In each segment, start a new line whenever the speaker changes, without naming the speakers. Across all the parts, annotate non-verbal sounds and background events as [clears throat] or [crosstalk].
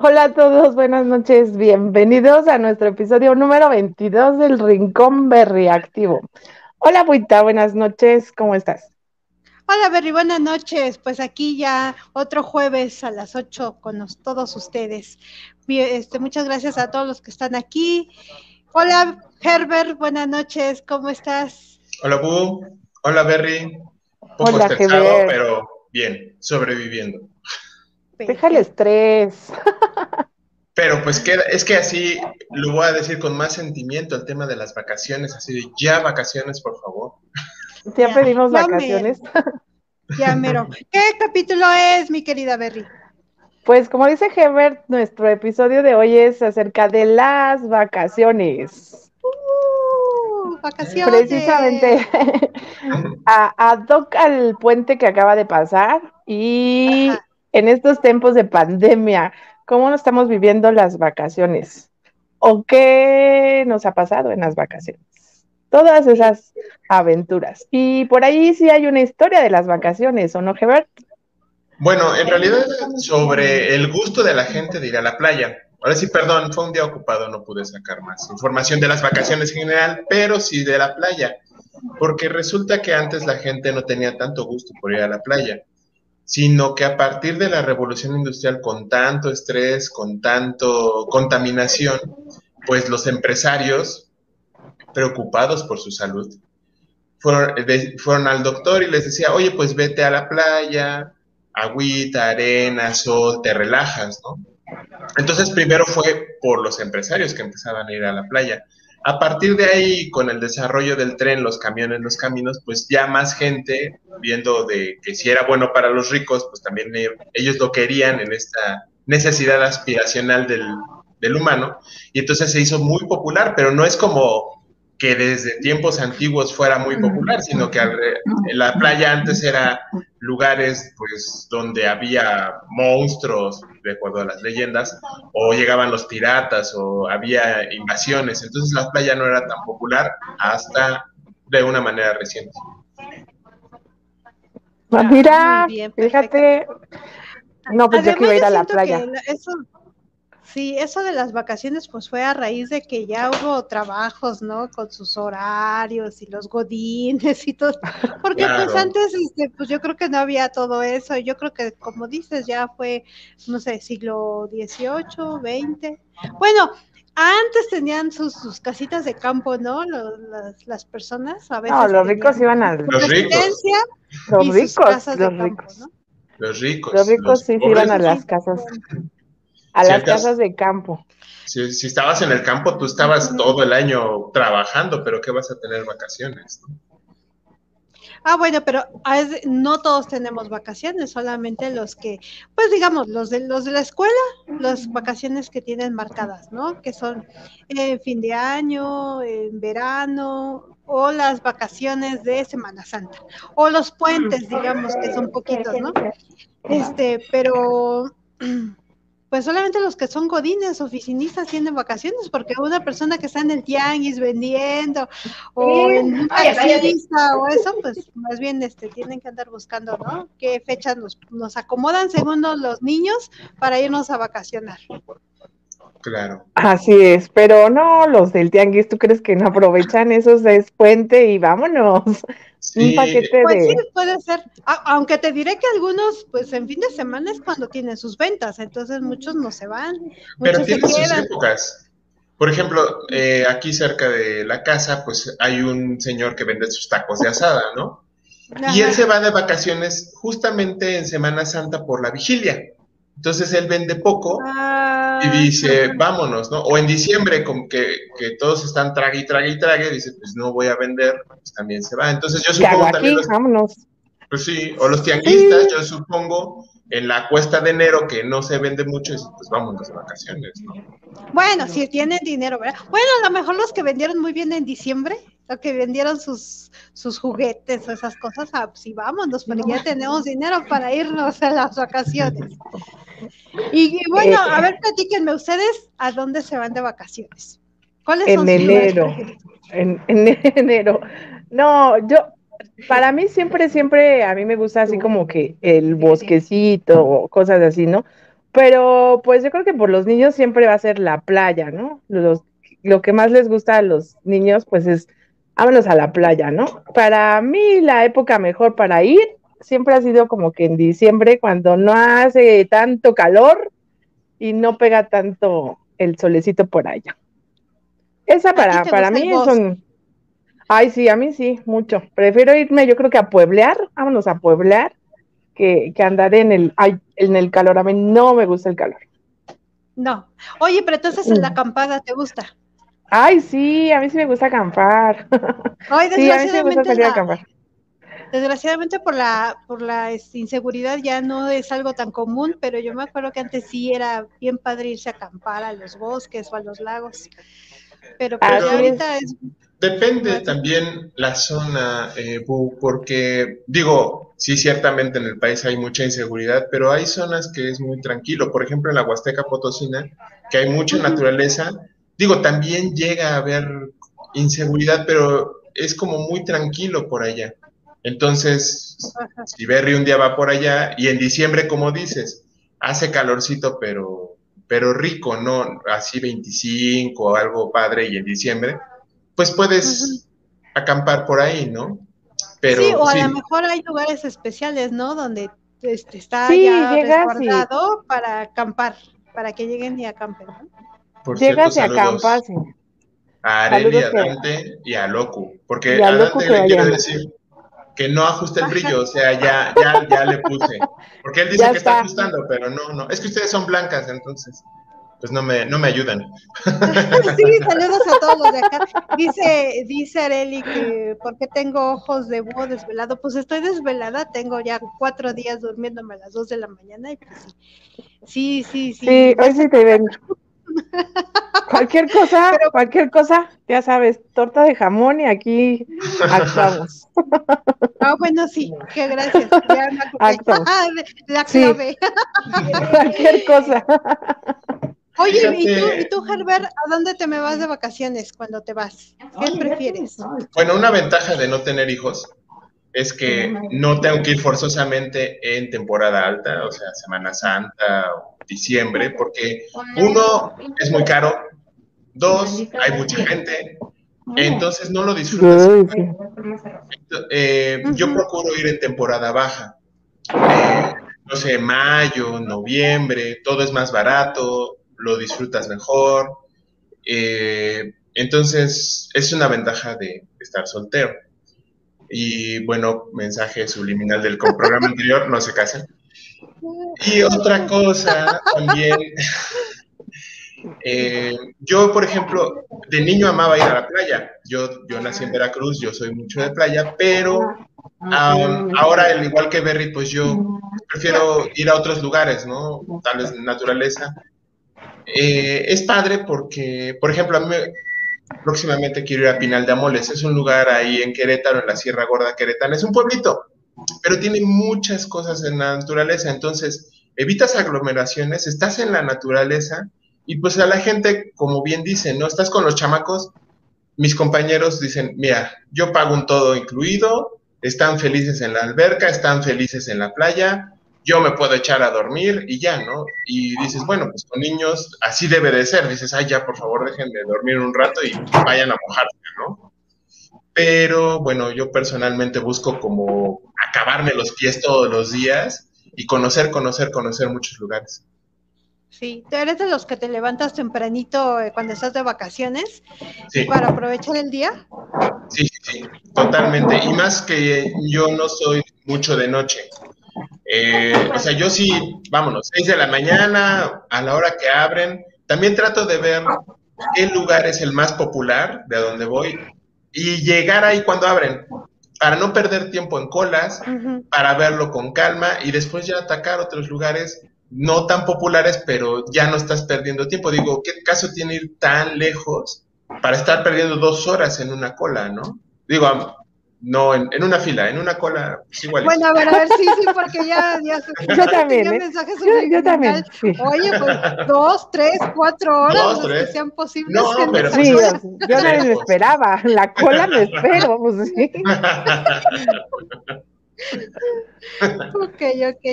Hola a todos, buenas noches, bienvenidos a nuestro episodio número 22 del Rincón Berry Activo. Hola, Buita, buenas noches, ¿cómo estás?
Hola, Berry, buenas noches. Pues aquí ya otro jueves a las 8 con todos ustedes. Este, muchas gracias a todos los que están aquí. Hola, Herbert, buenas noches, ¿cómo estás?
Hola, Bu. Hola, Berry. Un poco
Hola,
estresado, pero bien, sobreviviendo.
Deja el estrés. [laughs]
Pero pues queda, es que así lo voy a decir con más sentimiento el tema de las vacaciones, así de ya vacaciones, por favor.
Ya pedimos
ya
vacaciones.
Ya, mero. ¿Qué capítulo es, mi querida Berry?
Pues como dice Hebert, nuestro episodio de hoy es acerca de las vacaciones.
Uh, vacaciones.
Precisamente [laughs] a, ad hoc al puente que acaba de pasar y
Ajá.
en estos tiempos de pandemia, ¿cómo estamos viviendo las vacaciones? ¿O qué nos ha pasado en las vacaciones? Todas esas aventuras. Y por ahí sí hay una historia de las vacaciones, ¿o no, Hebert?
Bueno, en realidad sobre el gusto de la gente de ir a la playa. Ahora sí, perdón, fue un día ocupado, no pude sacar más información de las vacaciones en general, pero sí de la playa, porque resulta que antes la gente no tenía tanto gusto por ir a la playa, sino que a partir de la revolución industrial con tanto estrés, con tanto contaminación, pues los empresarios, preocupados por su salud, fueron, fueron al doctor y les decía, oye, pues vete a la playa, agüita, arena, sol, te relajas, ¿no? Entonces primero fue por los empresarios que empezaban a ir a la playa. A partir de ahí, con el desarrollo del tren, los camiones, los caminos, pues ya más gente, viendo de que si era bueno para los ricos, pues también ellos lo querían en esta necesidad aspiracional del, del humano, y entonces se hizo muy popular, pero no es como que desde tiempos antiguos fuera muy popular, sino que la playa antes era lugares pues donde había monstruos, de acuerdo a las leyendas, o llegaban los piratas, o había invasiones, entonces la playa no era tan popular hasta de una manera reciente.
Ah, mira,
bien,
fíjate. No, pues yo que iba a ir a la playa.
eso, sí, eso de las vacaciones pues fue a raíz de que ya hubo trabajos, ¿no? Con sus horarios y los godines y todo. [laughs] Porque pues antes, este, pues yo creo que no había todo eso. Yo creo que, como dices, ya fue, no sé, siglo XVIII, XX. Bueno, antes tenían sus, sus casitas de campo, ¿no? Lo- las, las personas a veces.
No, los ricos iban a
Los ricos.
residencia
los ricos,
casas de
los
campo,
ricos.
¿no?
Los ricos.
Los ricos sí se iban a las casas, a las casas de campo.
Si, si estabas en el campo, tú estabas todo el año trabajando, pero ¿qué vas a tener vacaciones? no?
Ah, bueno, pero es- no todos tenemos vacaciones, solamente los que, pues digamos, los de los de la escuela, las vacaciones que tienen marcadas, ¿no? Que son en fin de año, en verano, o las vacaciones de Semana Santa, o los puentes, digamos, que son poquitos, ¿no? Este, pero [clears throat] pues solamente los que son godines, oficinistas tienen vacaciones, porque una persona que está en el tianguis vendiendo o en un taxista o eso, pues más bien este tienen que andar buscando, ¿no? ¿Qué fechas nos, nos acomodan según los, niños para irnos a vacacionar?
Claro.
Así es, pero no, los del tianguis, ¿tú crees que no aprovechan esos es puente y vámonos?
Sí,
Un paquete
Pues sí,
de...
puede ser, A- aunque te diré que algunos, pues en fin de semana es cuando tienen sus ventas, entonces muchos no se van,
pero tiene sus épocas. Por ejemplo, eh, aquí cerca de la casa, pues hay un señor que vende sus tacos de asada, ¿no? Y él se va de vacaciones justamente en Semana Santa por la vigilia. Entonces él vende poco
Ah,
y dice, vámonos, ¿no? O en diciembre, como que, que todos están trague y trague y trague, dice, pues no voy a vender, pues también se va. Entonces yo
¿Qué hago
supongo
aquí?
también los,
Vámonos.
pues sí, o los tianguistas, yo supongo, en la cuesta de enero que no se vende mucho, dicen, pues vámonos de vacaciones, ¿no?
Bueno, si tienen dinero, ¿verdad? Bueno, a lo mejor los que vendieron muy bien en diciembre, los que vendieron sus, sus juguetes o esas cosas, ah, pues sí, vámonos, porque ya tenemos dinero para irnos a las vacaciones. Y, y bueno, a ver, platíquenme ustedes a dónde se van de vacaciones. ¿Cuáles son
En
lugares
enero. En, en [laughs] enero. No, yo, para mí siempre, siempre, a mí me gusta así como que el bosquecito o cosas así, ¿no? pero pues yo creo que por los niños siempre va a ser la playa, ¿no? lo que más les gusta a los niños pues es vámonos a la playa, ¿no? Para mí la época mejor para ir siempre ha sido como que en diciembre cuando no hace tanto calor y no pega tanto el solecito por allá. Esa para, para mí es un... Ay, sí, a mí sí, mucho. Prefiero irme, yo creo que a pueblear, vámonos a pueblear, que, que andar en el, ay, en el calor. A mí no me gusta el calor.
No. Oye, pero entonces en la acampada te gusta.
Ay, sí, a mí sí me gusta acampar. [laughs]
Ay, sí, a mí sí me gusta salir a acampar desgraciadamente por la por la este, inseguridad ya no es algo tan común, pero yo me acuerdo que antes sí era bien padre irse a acampar a los bosques o a los lagos. Pero, pues ahorita es
Depende también la zona, eh, porque digo, sí, ciertamente en el país hay mucha inseguridad, pero hay zonas que es muy tranquilo. Por ejemplo, en la Huasteca Potosina, que hay mucha naturaleza, digo, también llega a haber inseguridad, pero es como muy tranquilo por allá. Entonces, si Berry un día va por allá y en diciembre, como dices, hace calorcito, pero, pero rico, ¿no? Así 25 o algo padre y en diciembre, pues puedes acampar por ahí, ¿no?
Pero, sí, o a lo mejor hay lugares especiales, ¿no? Donde este, está ya resguardado para acampar, para que lleguen y acampen, ¿no?
Por llegas y acampas.
A Areli, a Dante y a Locu, porque a, Dante le quiero decir que no ajuste el brillo, o sea, ya, ya, ya le puse. Porque él [laughs] dice que está. ajustando, pero no, no. Es que ustedes son blancas, entonces, pues no me, no me ayudan. [laughs]
Sí, saludos a todos los de acá. Dice, dice Areli que ¿por qué tengo ojos de búho desvelado? Pues estoy desvelada, tengo ya cuatro días durmiéndome a las dos de la mañana y pues sí. Sí, sí, sí.
Sí, hoy sí te ven. Cualquier cosa, cualquier cosa, ya sabes, torta de jamón y aquí actuamos. [laughs]
Ah, bueno, sí, qué gracias. la clave. [laughs]
cualquier cosa.
Oye, ¿y tú, ¿y tú, Herbert, a dónde te me vas de vacaciones cuando te vas? ¿Qué prefieres?
Bueno, una ventaja de no tener hijos es que no tengo que ir forzosamente en temporada alta, o sea, Semana Santa o diciembre, porque uno es muy caro, dos, hay mucha gente, entonces no lo disfrutas. Eh, yo procuro ir en temporada baja, eh, no sé, mayo, noviembre, todo es más barato, lo disfrutas mejor. Eh, entonces, es una ventaja de estar soltero. Y bueno, mensaje subliminal del programa anterior, no se casen. Y otra cosa también, eh, yo por ejemplo, de niño amaba ir a la playa. Yo, yo nací en Veracruz, yo soy mucho de playa, pero ahora, al igual que Berry, pues yo prefiero ir a otros lugares, ¿no? Tal vez naturaleza. Eh, es padre porque, por ejemplo, a mí próximamente quiero ir a Pinal de Amoles. Es un lugar ahí en Querétaro, en la Sierra Gorda Querétaro. Es un pueblito, pero tiene muchas cosas en la naturaleza. Entonces, evitas aglomeraciones, estás en la naturaleza y pues a la gente, como bien dicen, ¿no? Estás con los chamacos. Mis compañeros dicen, mira, yo pago un todo incluido, están felices en la alberca, están felices en la playa, yo me puedo echar a dormir y ya, ¿no? Y dices, bueno, pues con niños así debe de ser. Dices, ay, ya, por favor, dejen de dormir un rato y vayan a mojarse, ¿no? Pero bueno, yo personalmente busco como acabarme los pies todos los días y conocer, conocer, conocer muchos lugares.
Sí, ¿tú eres de los que te levantas tempranito eh, cuando estás de vacaciones para aprovechar el día?
Sí, sí, sí, totalmente. Y más que yo no soy mucho de noche. Eh, o sea, yo sí, vámonos, 6 de la mañana, a la hora que abren, también trato de ver qué lugar es el más popular de a donde voy y llegar ahí cuando abren, para no perder tiempo en colas, para verlo con calma y después ya atacar otros lugares no tan populares, pero ya no estás perdiendo tiempo. Digo, ¿qué caso tiene ir tan lejos para estar perdiendo dos horas en una cola, no? Digo, no, en, en, una fila, en una cola, pues igual.
Bueno, a ver, a ver, sí, sí, porque ya, ya [laughs]
Yo también, ¿eh? yo, yo, también. Sí.
Oye, pues dos, tres, cuatro horas, dos, tres. que sean posibles.
No, pero
sí, pues, yo no me esperaba, la cola me espero, pues sí. [laughs]
ok, ok.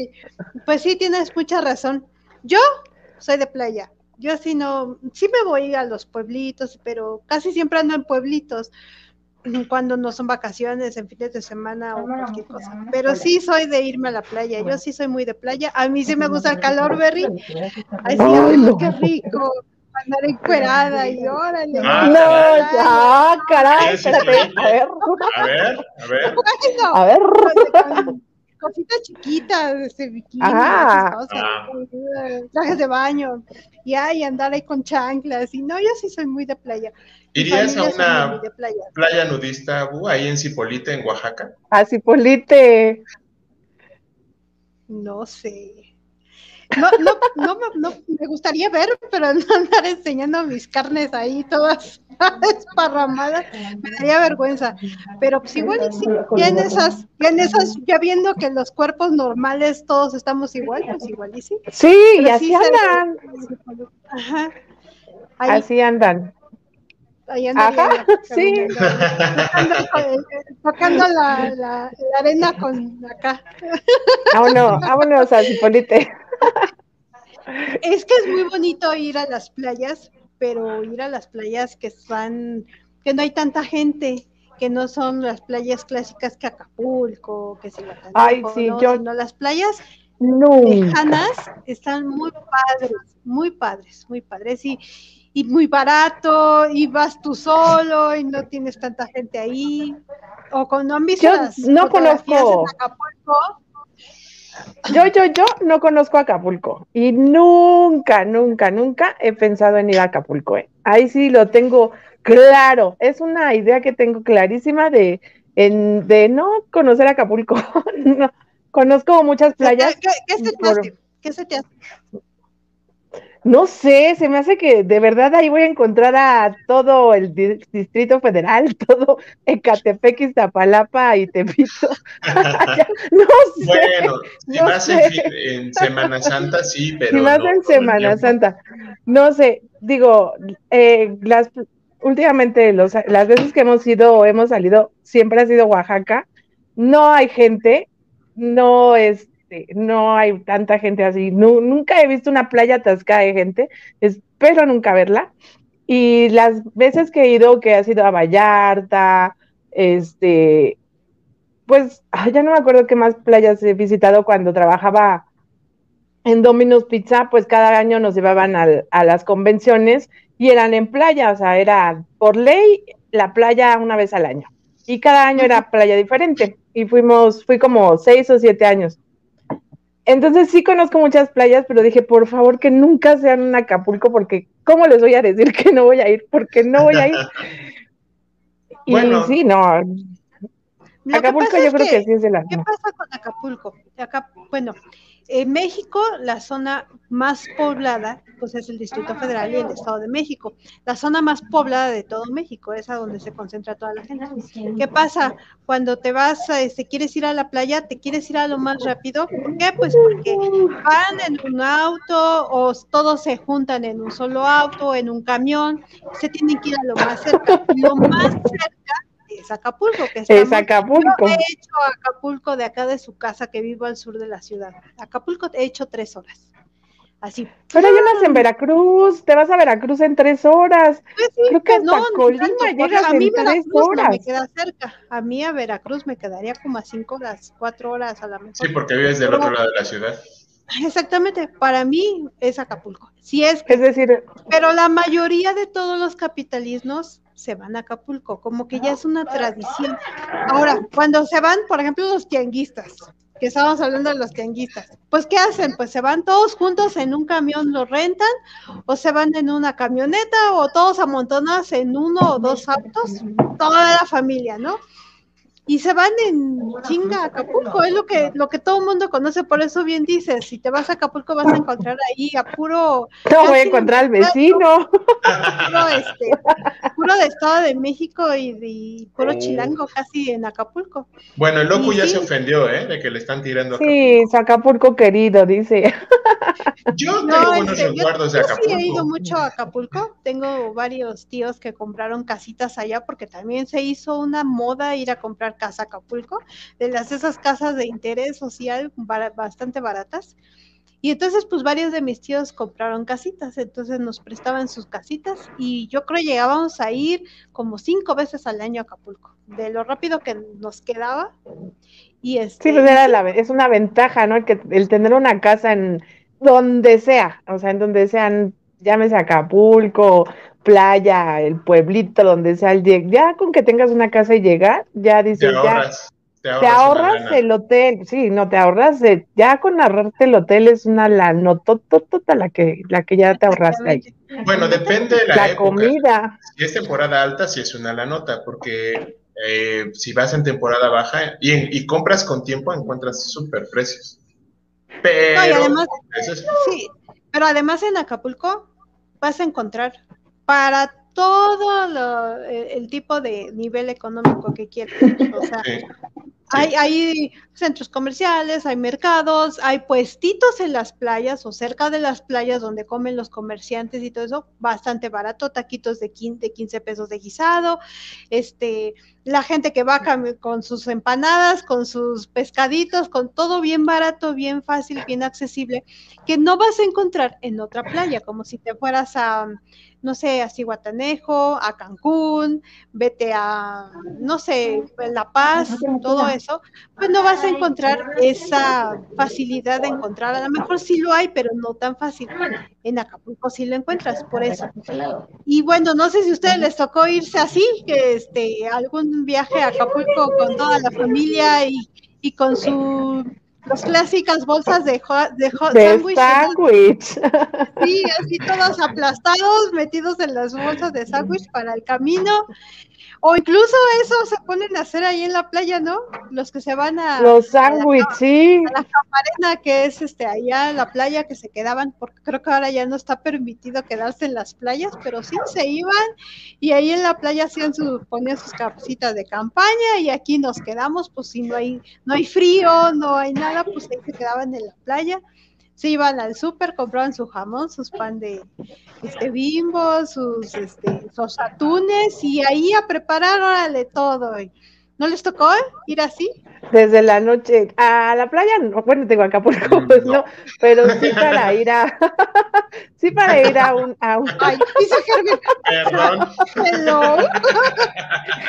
Pues sí, tienes mucha razón. Yo soy de playa. Yo sí no, sí me voy a los pueblitos, pero casi siempre ando en pueblitos cuando no son vacaciones, en fines de semana o cualquier cosa. Pero sí soy de irme a la playa. Yo sí soy muy de playa. A mí sí me gusta el calor, Berry. Ay, sí, qué rico andar encuerada y órale.
Ah, no, ya, caray, espérate. A ver.
A ver, a ver.
Bueno,
A ver.
Cositas chiquitas, este bikini,
Ah.
trajes de baño, y ay, andar ahí con chanclas, y no, yo sí soy muy de playa.
¿Irías a una
playa.
playa nudista, Bu, ahí en Cipolite, en Oaxaca?
Así, Polite.
No sé. No, no, no, me- no, me gustaría ver, pero no andar enseñando mis carnes ahí todas esparramadas, me daría vergüenza. Pero pues igual y sí, ya en esas, ya en esas, ya viendo que los cuerpos normales todos estamos igual, pues igual y sí.
Sí, y así
sí
andan.
Ajá. Ahí,
Así andan.
ahí andaría
Ajá, sí.
tocando, con- tocando la, la, la arena con acá.
Vámonos, vámonos a Cipolite.
Es que es muy bonito ir a las playas, pero ir a las playas que están, que no hay tanta gente, que no son las playas clásicas que Acapulco, que Cihuatanejo,
Ay, sí,
no,
yo-
sino las playas lejanas están muy padres, muy padres, muy padres y, y muy barato, y vas tú solo y no tienes tanta gente ahí. O con no han visto
Yo
las
no conozco.
en Acapulco,
Yo, yo, yo no conozco Acapulco y nunca, nunca, nunca he pensado en ir a Acapulco. ¿eh? Ahí sí lo tengo claro. Es una idea que tengo clarísima de, en- de no conocer Acapulco. [laughs] No, conozco muchas
¿qué,
playas.
qué- qué se te
por-
hace? ¿Qué se te hace?
No sé, se me hace que de verdad ahí voy a encontrar a todo el di- Distrito Federal, [laughs] todo Ecatepec, Iztapalapa y Tepito. [laughs] No sé.
Bueno, si
No
vas en,
sé.
fin- en Semana Santa, sí, [laughs] pero.
si más
no
en Semana. Santa. No sé, digo, eh, las últimamente los, las veces que hemos ido o hemos salido, siempre ha sido Oaxaca. No hay gente, no este, no hay tanta gente así. Nu- nunca he visto una playa atascada de gente. Espero nunca verla. Y las veces que he ido, que ha sido a Vallarta, este, pues ay, ya no me acuerdo qué más playas he visitado cuando trabajaba en Domino's Pizza, pues cada año nos llevaban al- a las convenciones y eran en playa, o sea, era por ley la playa una vez al año. Y cada año era playa diferente. Y fuimos, fui como seis o siete años. Entonces sí conozco muchas playas, pero dije, por favor, que nunca sean en Acapulco, porque ¿cómo les voy a decir que no voy a ir? Porque no voy a ir. [laughs] Y
Bueno.
sí, no,
que
Acapulco yo creo que sí es de las
¿Qué pasa con Acapulco? Acá, bueno, en México la zona más poblada pues es el Distrito Federal y el Estado de México. La zona más poblada de todo México es a donde se concentra toda la gente. ¿Qué pasa? Cuando te vas, a, este, quieres ir a la playa, te quieres ir a lo más rápido. ¿Por qué? Pues porque van en un auto o todos se juntan en un solo auto, en un camión, se tienen que ir a lo más cerca. Lo más cerca es Acapulco, que está
es Acapulco.
yo he hecho Acapulco de acá de su casa que vivo al sur de la ciudad. Acapulco he hecho tres horas. Así.
Pero hay unas en Veracruz, te vas a Veracruz en tres horas.
Pues sí,
Creo que
pues
hasta Colima
tanto,
llegas
a mí
en tres
Veracruz no me
horas.
queda cerca. A mí a Veracruz me quedaría como a cinco horas, cuatro horas a la mejor.
Sí, porque vives del otro lado de la ciudad.
Exactamente, para mí es Acapulco. Si es
Es decir,
pero la mayoría de todos los capitalismos se van a Acapulco, como que ya es una tradición. Ahora, cuando se van, por ejemplo, los tianguistas, que estábamos hablando de los tianguistas, pues ¿qué hacen? Pues se van todos juntos en un camión, lo rentan, o se van en una camioneta, o todos amontonados en uno o dos autos, toda la familia, ¿no? Y se van en chinga a Acapulco, es lo que, lo que todo el mundo conoce, por eso bien dices, si te vas a Acapulco vas a encontrar ahí a puro [laughs]
no voy a encontrar al
no.
vecino. [laughs]
puro, este, puro de Estado de México y, de puro chilango casi en Acapulco.
Bueno, el loco
Y
ya
sí.
se ofendió, ¿eh? De que le están tirando. a
Sí, su Acapulco querido, dice.
Acapulco. [laughs] Yo tengo
No,
buenos
este, yo,
recuerdos de
yo sí he ido
Acapulco.
mucho a Acapulco. Tengo varios tíos que compraron casitas allá porque también se hizo una moda ir a comprar casa Acapulco, de las esas casas de interés social bastante baratas. Y entonces, pues varios de mis tíos compraron casitas, entonces nos prestaban sus casitas y yo creo llegábamos a ir como cinco veces al año a Acapulco, de lo rápido que nos quedaba. Y este,
sí, pues es una ventaja, ¿no? El, que, el tener una casa en donde sea, o sea, en donde sean, llámese Acapulco, playa, el pueblito, donde sea el ya con que tengas una casa y llegar, ya dices, ya te ahorras, el hotel, sí, no te ahorras, ya con ahorrarte el hotel es una la tota la que, la que ya te ahorraste ahí.
Bueno, depende de la,
la comida.
Si es temporada alta, si es una la nota, porque eh, si vas en temporada baja y, y compras con tiempo, encuentras súper precios. Pero,
además, sí, pero además en Acapulco vas a encontrar para todo el, tipo de nivel económico que quieras. O sea, [laughs] hay, hay, centros comerciales, hay mercados, hay puestitos en las playas o cerca de las playas donde comen los comerciantes y todo eso, bastante barato, taquitos de 15, 15 pesos de guisado, este, la gente que va con sus empanadas, con sus pescaditos, con todo bien barato, bien fácil, bien accesible, que no vas a encontrar en otra playa, como si te fueras a no sé, a Cihuatanejo, a Cancún, vete a, no sé, La Paz, todo eso, pues no vas a encontrar esa facilidad de encontrar. A lo mejor sí lo hay, pero no tan fácil. En Acapulco sí lo encuentras, por eso. Y bueno, no sé si a ustedes les tocó irse así, que este, algún viaje a Acapulco con toda la familia y, y con su las clásicas bolsas de, de,
de sándwich.
Sí, así todos aplastados, metidos en las bolsas de sándwich para el camino. O incluso eso se ponen a hacer ahí en la playa, ¿no? Los que se van a...
Los sándwiches, sí.
A la camarena que es este allá en la playa que se quedaban, porque creo que ahora ya no está permitido quedarse en las playas, pero sí se iban y ahí en la playa hacían su, ponían sus casitas de campaña y aquí nos quedamos, pues si no hay, no hay frío, no hay nada, pues ahí se quedaban en la playa se iban al súper, compraban su jamón, sus pan de este bimbo, sus, este, sus atunes y ahí a preparar, órale, todo. ¿No les tocó ir así?
Desde la noche a la playa, no, bueno, tengo Acapulco, mm, pues no, pero sí [laughs] para ir a, [laughs] sí para ir a un, a un...
Ay, dice Germán.
Perdón.
Hello.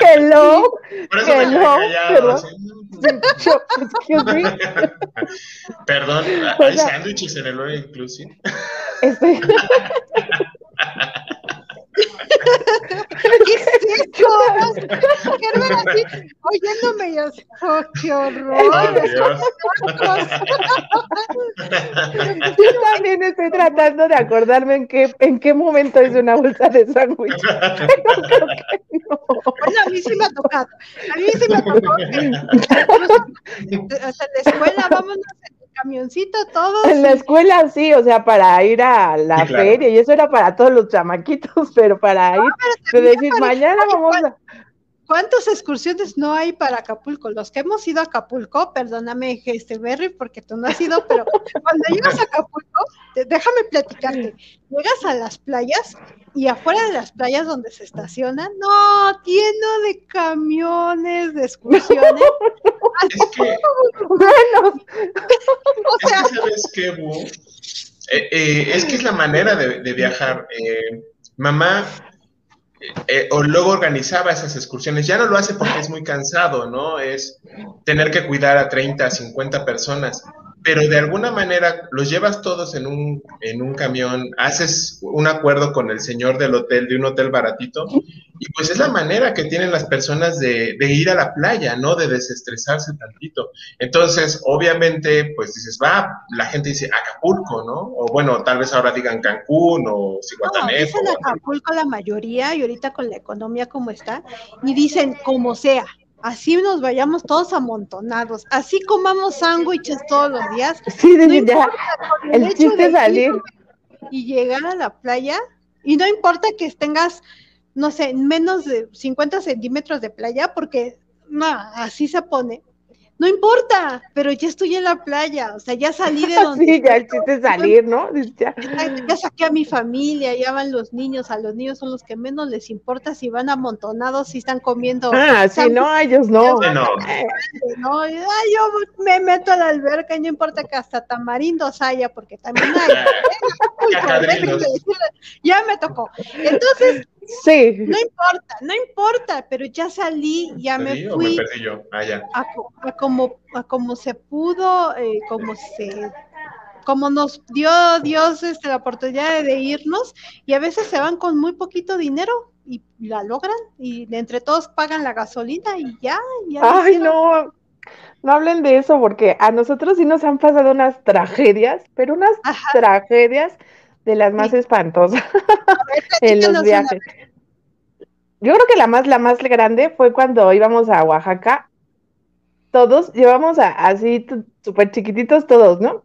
Hello.
Por eso
Hello.
me callado,
excuse me. [laughs]
Perdón, hay sándwiches en el All Inclusive.
Estoy... [laughs]
¿Qué es esto? así, oyéndome yo, oh, qué horror. [laughs]
Yo también estoy tratando de acordarme en qué, en qué momento hice una bolsa de sándwich. [laughs]
no. Bueno, a mí sí me ha tocado. A mí sí me ha tocado. Hasta la escuela, vámonos camioncito, todos.
En la escuela sí, o sea, para ir a la feria, y eso era para todos los chamaquitos, [laughs] pero para ir, de decir, mañana vamos a...
¿Cuántas excursiones no hay para Acapulco? Los que hemos ido a Acapulco, perdóname, este Berry, porque tú no has ido, pero cuando llegas a Acapulco, déjame platicarte, llegas a las playas y afuera de las playas donde se estacionan, no, lleno de camiones, de excursiones. [laughs]
es que, bueno, [laughs] o sea, ¿sabes qué, eh, eh, es que es la manera de, de viajar. Eh, mamá eh, o luego organizaba esas excursiones. Ya no lo hace porque es muy cansado, ¿no? Es tener que cuidar a 30, 50 personas pero de alguna manera los llevas todos en un, en un camión, haces un acuerdo con el señor del hotel, de un hotel baratito, y pues es la manera que tienen las personas de, de ir a la playa, ¿no? De desestresarse tantito. Entonces, obviamente, pues dices, va, la gente dice Acapulco, ¿no? O bueno, tal vez ahora digan Cancún o Cihuatanejo.
No, dicen Acapulco la mayoría, y ahorita con la economía como está, y dicen como sea, así nos vayamos todos amontonados, así comamos sándwiches todos los días.
Sí, no ya, el, chiste es salir.
Y llegar a la playa, y no importa que tengas, no sé, menos de 50 centímetros de playa, porque no, así se pone. No importa, pero ya estoy en la playa, o sea, ya salí de [laughs] donde.
sí, ya el chiste es salir, ¿no?
Ya. ya. saqué a mi familia, ya van los niños, a los niños son los que menos les importa si van amontonados, si están comiendo.
Ah, sí, no, ellos no.
no. no. Ay, yo me meto a la alberca y no importa que hasta tamarindos haya, porque también hay. [laughs] ya me tocó. Entonces,
Sí.
No importa, no importa, pero ya salí, ya me fui.
Ah,
a, como, a como se pudo, eh, como se como nos dio Dios este, la oportunidad de irnos y a veces se van con muy poquito dinero y la logran y entre todos pagan la gasolina y ya. ya
Ay, no, no hablen de eso porque a nosotros sí nos han pasado unas tragedias, pero unas tragedias de las más espantosas [laughs] en los viajes. Yo creo que la más, la más grande fue cuando íbamos a Oaxaca. Todos llevamos a, así súper chiquititos todos, ¿no?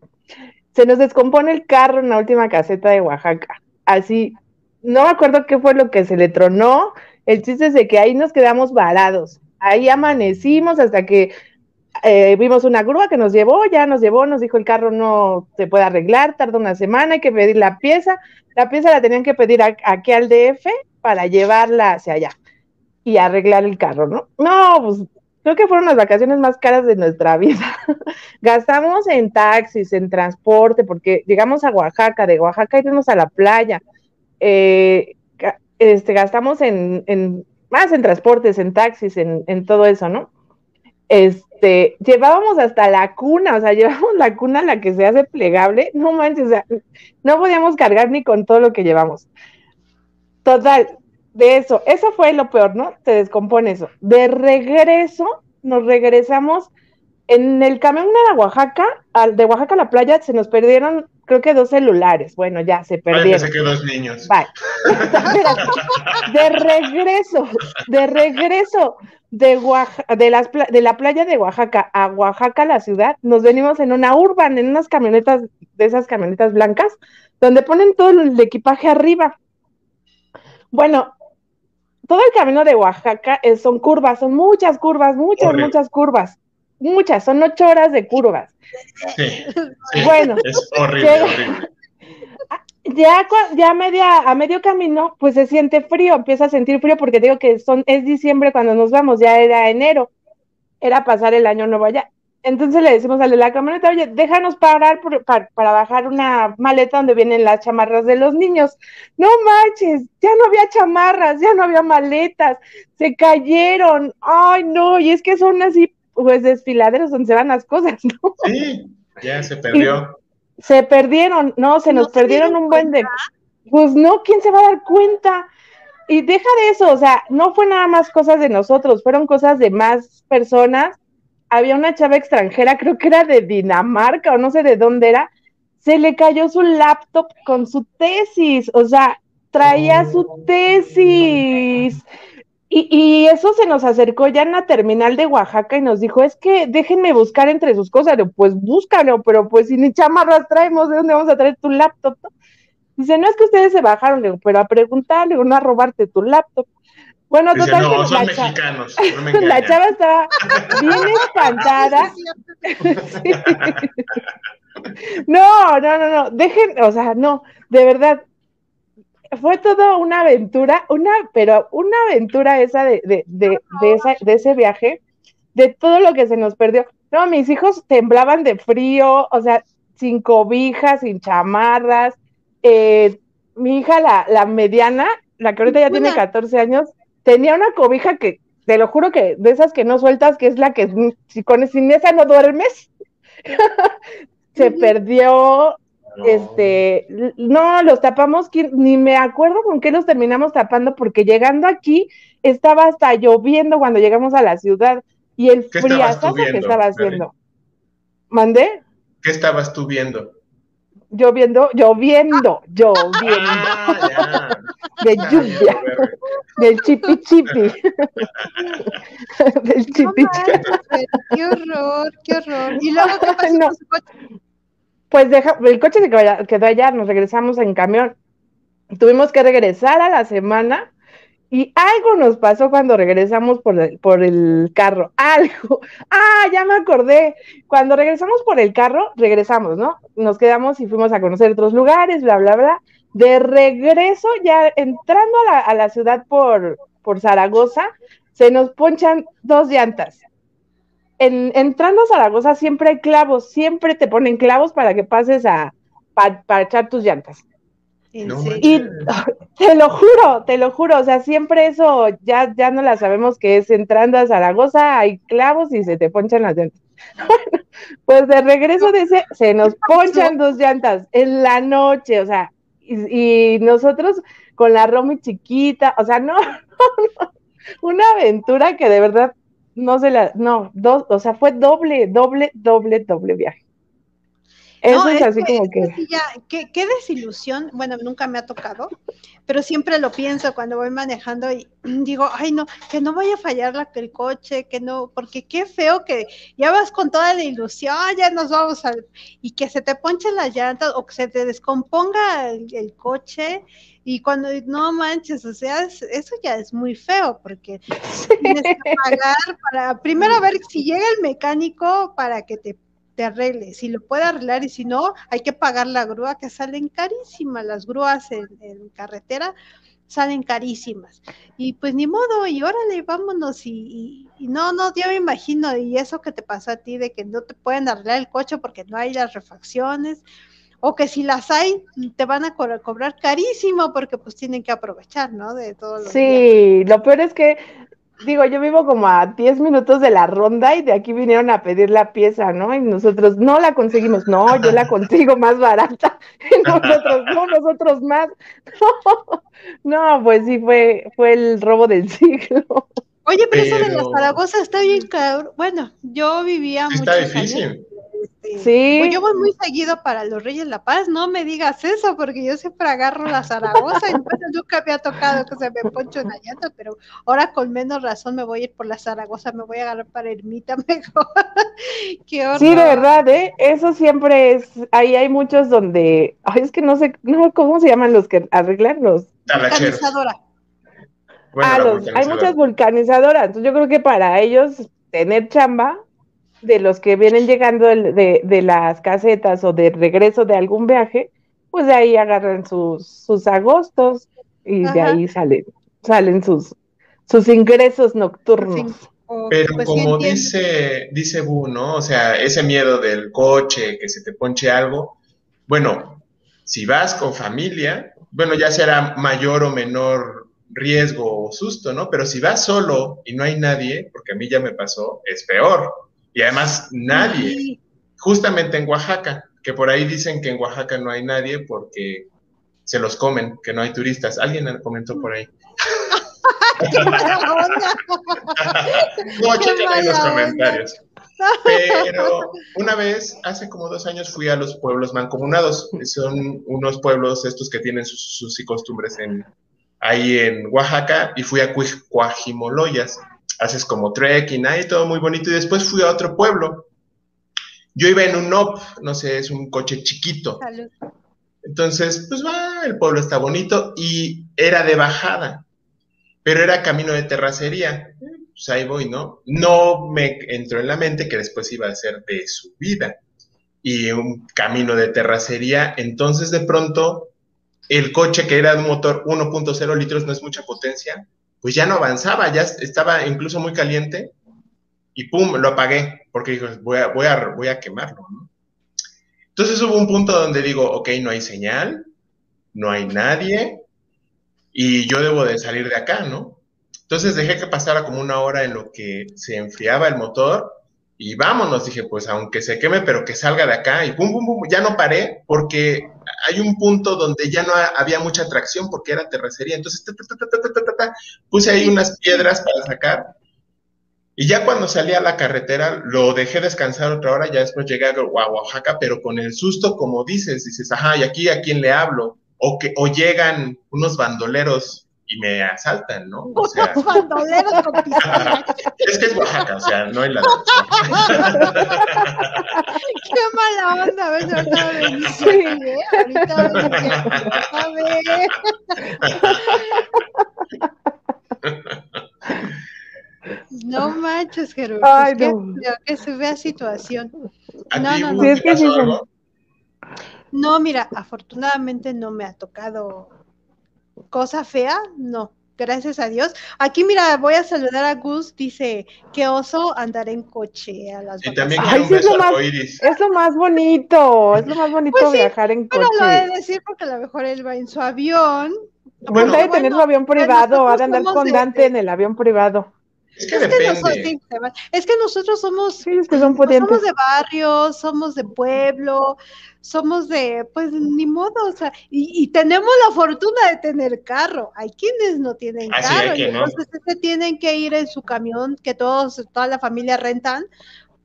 Se nos descompone el carro en la última caseta de Oaxaca. Así, no me acuerdo qué fue lo que se le tronó. El chiste es de que ahí nos quedamos varados. Ahí amanecimos hasta que eh, vimos una grúa que nos llevó, ya nos llevó, nos dijo el carro no se puede arreglar, tarda una semana, hay que pedir la pieza. La pieza la tenían que pedir aquí al DF para llevarla hacia allá y arreglar el carro, ¿no? No, pues creo que fueron las vacaciones más caras de nuestra [laughs] vida. Gastamos en taxis, en transporte, porque llegamos a Oaxaca, de Oaxaca irnos a la playa. Eh, este, gastamos en, más en transportes, en taxis, en, en todo eso, ¿no? este, llevábamos hasta la cuna, o sea, [laughs] llevábamos la cuna la que se hace plegable, no manches, o sea, no podíamos cargar ni con todo lo que llevamos. Total, de eso, eso fue lo peor, ¿no? Se descompone eso. De regreso, nos regresamos en el camión de Oaxaca, al, de Oaxaca a la playa, se nos perdieron, creo que dos celulares. Bueno, ya se perdieron.
Parece que dos niños.
Bye. [laughs] de regreso, de regreso de, de, las, de la playa de Oaxaca a Oaxaca, la ciudad, nos venimos en una urban, en unas camionetas, de esas camionetas blancas, donde ponen todo el equipaje arriba. Bueno, todo el camino de Oaxaca son curvas, son muchas curvas, muchas, muchas curvas, muchas, son ocho horas de curvas.
Sí,
bueno,
es horrible, horrible
ya, ya media, a medio camino, pues se siente frío, empieza a sentir frío porque digo que son, es diciembre cuando nos vamos, ya era enero, era pasar el año nuevo allá. Entonces le decimos al de la camioneta, oye, déjanos parar para, bajar una maleta donde vienen las chamarras de los niños. No manches, ya no había chamarras, ya no había maletas, se cayeron. Ay, no, y es que son así, pues desfiladeros donde se van las cosas, ¿no?
Sí, ya se perdió
se perdieron, no, se nos perdieron un buen de... Pues no, ¿quién se va a dar cuenta? Y deja de eso, o sea, no fue nada más cosas de nosotros, fueron cosas de más personas. Había una chava extranjera, creo que era de Dinamarca o no sé de dónde era, se le cayó su laptop con su tesis, o sea, traía su oh. tesis. Y, eso se nos acercó ya en la terminal de Oaxaca y nos dijo, es que déjenme buscar entre sus cosas. pues búscalo, pero pues si ni chamarras traemos, ¿de dónde vamos a traer tu laptop? Dice, no es que ustedes se bajaron, pero a preguntarle, o no a robarte tu laptop. Bueno, total.
No, son la mexicanos. [laughs]
la chava estaba [laughs] bien espantada. [laughs] no, no, no, no. Dejen, o sea, no, de verdad, fue todo una aventura, una, pero una aventura esa de, de, de, de, ese viaje, de todo lo que se nos perdió. No, mis hijos temblaban de frío, o sea, sin cobijas, sin chamarras. Eh, mi hija, la, la mediana, la que ahorita ya tiene 14 años, tenía una cobija que, te lo juro que de esas que no sueltas, que es la que si con sin esa no duermes. [laughs] se perdió, este, no, los tapamos, ni me acuerdo con qué los terminamos tapando, porque llegando aquí estaba hasta lloviendo cuando llegamos a la ciudad y el friazazo que estaba haciendo. ¿Mandé?
¿Qué estabas tú viendo?
Lloviendo, lloviendo, [laughs] lloviendo. Ah, de lluvia. del chipi chipi. [laughs] del chipi chipi.
Qué horror, qué horror. Y luego, ¿qué pasó con su coche?
Pues deja, el coche se quedó allá, nos regresamos en camión. Tuvimos que regresar a la semana Y algo nos pasó cuando regresamos por el, por el carro. [laughs] Algo. Ah, ya me acordé. Cuando regresamos por el carro, regresamos, ¿no? Nos quedamos y fuimos a conocer otros lugares, bla, bla, bla. De regreso, ya entrando a la, a la ciudad por, por Zaragoza, se nos ponchan dos llantas. En, entrando a Zaragoza siempre hay clavos, siempre te ponen clavos para que pases a para echar tus llantas.
No
Y [laughs] te lo juro, te lo juro, o sea, siempre eso ya, ya no la sabemos que es entrando a Zaragoza, hay clavos y se te ponchan las llantas. [laughs] Bueno, pues de regreso de ese, se nos ponchan dos llantas en la noche, o sea, y, y nosotros con la Romy chiquita, o sea, no, [laughs] no, no, una aventura que de verdad no se la, no, dos, o sea, fue doble, doble, doble, doble viaje. Eso
No,
es,
es
así
que-
como
es
que,
ya, qué, qué desilusión, bueno, nunca me ha tocado, pero siempre lo pienso cuando voy manejando y [clears throat] digo, ay no, que no vaya a fallar la, el coche, que no, porque qué feo que ya vas con toda la ilusión, ya nos vamos al, y que se te ponchen las llantas o que se te descomponga el, el coche y cuando no manches, o sea, es- eso ya es muy feo porque [laughs] tienes que pagar para, primero a ver si llega el mecánico para que te te arregle, si lo puede arreglar y si no, hay que pagar la grúa que salen carísimas, las grúas en, carretera salen carísimas. Y pues ni modo, y órale, vámonos. Y, no, no, yo me imagino, y eso que te pasó a ti de que no te pueden arreglar el coche porque no hay las refacciones, o que si las hay, te van a co- cobrar carísimo porque pues tienen que aprovechar, ¿no? De todos los días.
sí, lo peor es que, digo, yo vivo como a 10 minutos de la ronda y de aquí vinieron a pedir la pieza, ¿no? Y nosotros no la conseguimos, no, yo la [laughs] consigo más barata, [laughs] y nosotros, no, nosotros más, [laughs] no, no, pues sí, fue, fue el robo del siglo.
Oye, pero, eso de la Zaragoza está bien cabrón. Bueno, yo vivía
Sí, está
muchos
difícil.
años,
Sí.
pues yo voy muy seguido para los Reyes La Paz, no me digas eso, porque yo siempre agarro la Zaragoza y bueno, nunca me ha tocado que se me ponche una llanta, pero ahora con menos razón me voy a ir por la Zaragoza, me voy a agarrar para Ermita [laughs] mejor. Qué horror.
Sí, de verdad, ¿eh? Eso siempre es, ahí hay muchos donde, ay, es que no sé, no, ¿cómo se llaman los que arreglan los?
Bueno,
ah, los, hay muchas vulcanizadoras, entonces yo creo que para ellos tener chamba de los que vienen llegando de, de las casetas o de regreso de algún viaje, pues de ahí agarran sus, sus agostos y de ahí salen, salen sus, sus ingresos nocturnos.
Sí.
Pero
pues,
como dice, dice Bu, ¿no? O sea, ese miedo del coche, que se te ponche algo. Bueno, si vas con familia, bueno, ya será mayor o menor riesgo o susto, ¿no? Pero si vas solo y no hay nadie, porque a mí ya me pasó, es peor. Y además, nadie. Justamente en Oaxaca, que por ahí dicen que en Oaxaca no hay nadie porque se los comen, que no hay turistas. Alguien comentó por ahí. [laughs] No, chequen ahí los comentarios. Pero una vez, hace como dos años, fui a los pueblos mancomunados. Son unos pueblos estos que tienen sus, sus y costumbres en, ahí en Oaxaca y fui a Cuajimoloyas. Haces como trekking, ahí todo muy bonito. Y después fui a otro pueblo. Yo iba en un OP, no sé, es un coche chiquito.
Salud.
Entonces, pues va, el pueblo está bonito y era de bajada, pero era camino de terracería. Pues ahí voy, ¿no? No me entró en la mente que después iba a ser de subida y un camino de terracería. Entonces, de pronto, el coche que era de un motor 1.0 litros, no es mucha potencia, pues ya no avanzaba, ya estaba incluso muy caliente y pum, lo apagué porque dijo, voy a, voy a, voy a quemarlo, ¿no? Entonces hubo un punto donde digo, ok, no hay señal, no hay nadie y yo debo de salir de acá, ¿no? Entonces dejé que pasara como una hora en lo que se enfriaba el motor y vámonos, dije, pues aunque se queme, pero que salga de acá y pum, pum, pum, ya no paré porque hay un punto donde ya no había mucha tracción porque era terracería. Entonces, puse ahí unas piedras para sacar. Y ya cuando salí a la carretera, lo dejé descansar otra hora, ya después llegué a Oaxaca, pero con el susto, como dices, dices, ajá, ¿y aquí a quién le hablo? O, que, o llegan unos bandoleros y me asaltan, ¿no? O sea, [laughs]
bandoleros [laughs] con pistola. [laughs]
es que es Oaxaca, o sea, no hay la...
Qué mala onda, a ver si ahorita a venir, ¿eh? Ahorita va a ver. No manches, Gerardo.
Ay,
que,
no.
que se vea situación.
¿A
No, no, no.
Sí, es que sí?
No, mira, afortunadamente no me ha tocado cosa fea, no. Gracias a Dios. Aquí, mira, voy a saludar a Gus. Dice que oso andar en coche a las
Y también
Ay, sí, es lo más-
arcoíris.
Es lo más bonito, es lo más bonito
Pues sí,
viajar en
Pero lo he de
coche.
decir porque a lo mejor él va en su avión.
Bueno, ha de tener su avión privado, ha de andar con
de-
Dante en el avión privado.
Es que
Es que, nosotros,
depende.
sí, se va- es que nosotros somos,
Sí, es que son
somos de barrio, somos de pueblo, somos de, pues ni modo, o sea, y, y tenemos la fortuna de tener carro. Hay quienes no tienen
Ah, sí, hay
carro, y
quien no.
entonces se tienen que ir en su camión que todos, toda la familia rentan,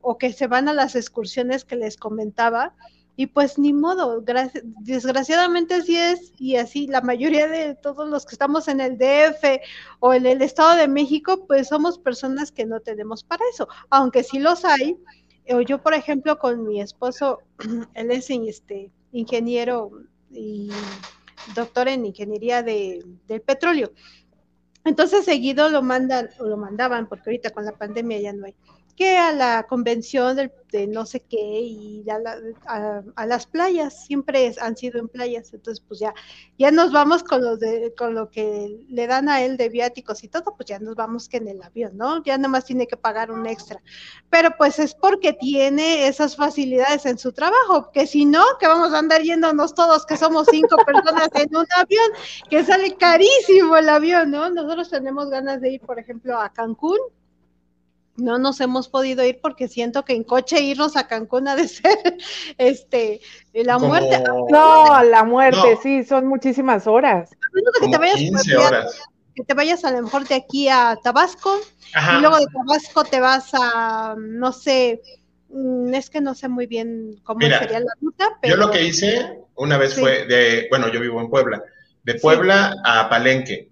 o que se van a las excursiones que les comentaba. Y pues ni modo, graci- desgraciadamente así es, y así la mayoría de todos los que estamos en el DF o en el Estado de México, pues somos personas que no tenemos para eso, aunque sí los hay. O yo, por ejemplo, con mi esposo, [clears throat] él es este, ingeniero y doctor en ingeniería de, del petróleo. Entonces seguido lo mandan, o lo mandaban, porque ahorita con la pandemia ya no hay, que a la convención del- de no sé qué y a, la- a- a las playas, siempre es- han sido en playas, entonces pues ya, ya nos vamos con los de, con lo que le dan a él de viáticos y todo, pues ya nos vamos que en el avión, ¿no? Ya nada más tiene que pagar un extra. Pero pues es porque tiene esas facilidades en su trabajo, que si no, que vamos a andar yéndonos todos, que somos cinco [laughs] personas en un avión, que sale carísimo el avión, ¿no? Nosotros tenemos ganas de ir, por ejemplo, a Cancún. No nos hemos podido ir porque siento que en coche irnos a Cancún ha de [laughs] ser este la
Como-
muerte.
No, la muerte,
No.
sí, son muchísimas horas.
A menos de que te vayas
15
por-
horas.
que te vayas a lo mejor de aquí a Tabasco
Ajá.
y luego de Tabasco te vas a no sé, mm, es que no sé muy bien cómo
Mira,
sería la ruta, pero
Yo lo que hice una vez
Sí.
fue de, bueno, yo vivo en Puebla, de Puebla a Palenque.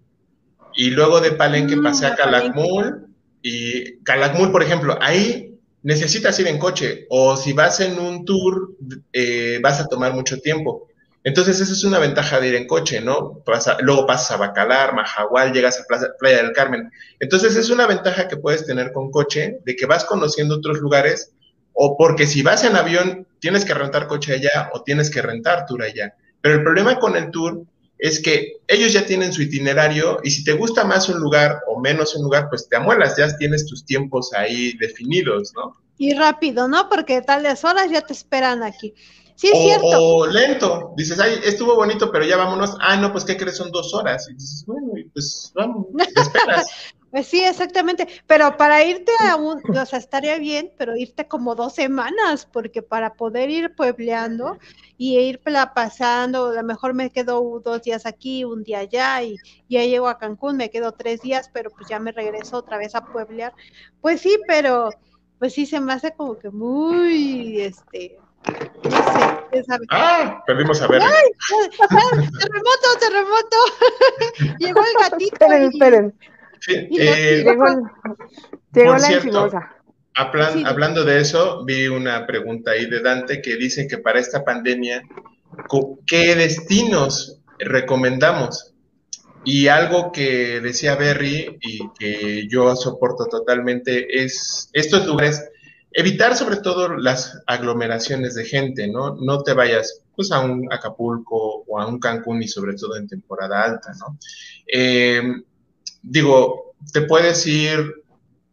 Y luego de Palenque
Mm,
pasé a
a Palenque.
Calakmul. Y Calakmul, por ejemplo, ahí necesitas ir en coche. O si vas en un tour, eh, vas a tomar mucho tiempo. Entonces, esa es una ventaja de ir en coche, ¿no? Pasa- luego pasas a Bacalar, Majagual, llegas a Playa del Carmen. Entonces, es una ventaja que puedes tener con coche, de que vas conociendo otros lugares, o porque si vas en avión, tienes que rentar coche allá o tienes que rentar tour allá. Pero el problema con el tour es que ellos ya tienen su itinerario y si te gusta más un lugar o menos un lugar, pues te amuelas, ya tienes tus tiempos ahí definidos, ¿no?
y rápido, ¿no? Porque tales horas ya te esperan aquí. Sí, es
o,
cierto.
o lento, dices, ay, estuvo bonito, pero ya vámonos. Ah, no, pues, ¿qué crees? Son dos horas. Y dices, bueno, pues vamos, te esperas. [laughs]
Pues sí, exactamente. Pero para irte a un, o sea, estaría bien, pero irte como dos semanas, porque para poder ir puebleando y ir pasando, a lo mejor me quedo dos días aquí, un día allá, y ya llego a Cancún, me quedo tres días, pero pues ya me regreso otra vez a pueblear. Pues sí, pero pues sí se me hace como que muy, este, no sé.
Ah, perdimos a ver.
terremoto, terremoto. [laughs] Llegó el gatito.
Esperen,
y-
esperen.
Sí, eh,
Llegó, la
cierto,
encimosa.
Hablan-
Sí.
Hablando de eso, vi una pregunta ahí de Dante que dice que para esta pandemia, ¿qué destinos recomendamos? Y algo que decía Berry y que yo soporto totalmente es estos lugares, evitar sobre todo las aglomeraciones de gente, ¿no? No te vayas pues a un Acapulco o a un Cancún y sobre todo en temporada alta, ¿no? Eh, digo, te puedes ir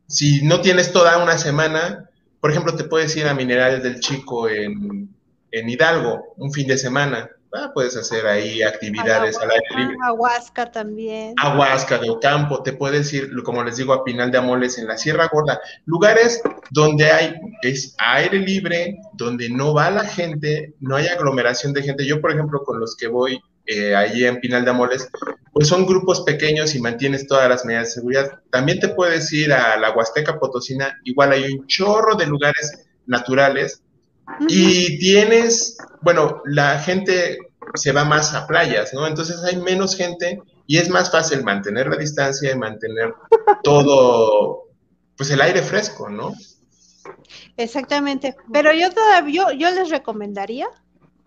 si no tienes toda una semana, por ejemplo, te puedes ir a Minerales del Chico en, en Hidalgo, un fin de semana. Ah, puedes hacer ahí actividades al aire libre.
Aguasca también.
Aguasca de Ocampo, te puedes ir, como les digo, a Pinal de Amoles en la Sierra Gorda, lugares donde hay es aire libre, donde no va la gente, no hay aglomeración de gente. Yo, por ejemplo, con los que voy eh, allí en Pinal de Amoles, pues son grupos pequeños y mantienes todas las medidas de seguridad. También te puedes ir a la Huasteca Potosina, igual hay un chorro de lugares naturales y tienes, bueno, la gente se va más a playas, ¿no? Entonces hay menos gente y es más fácil mantener la distancia y mantener [laughs] todo, pues el aire fresco, ¿no?
Exactamente. Pero yo todavía, yo, yo les recomendaría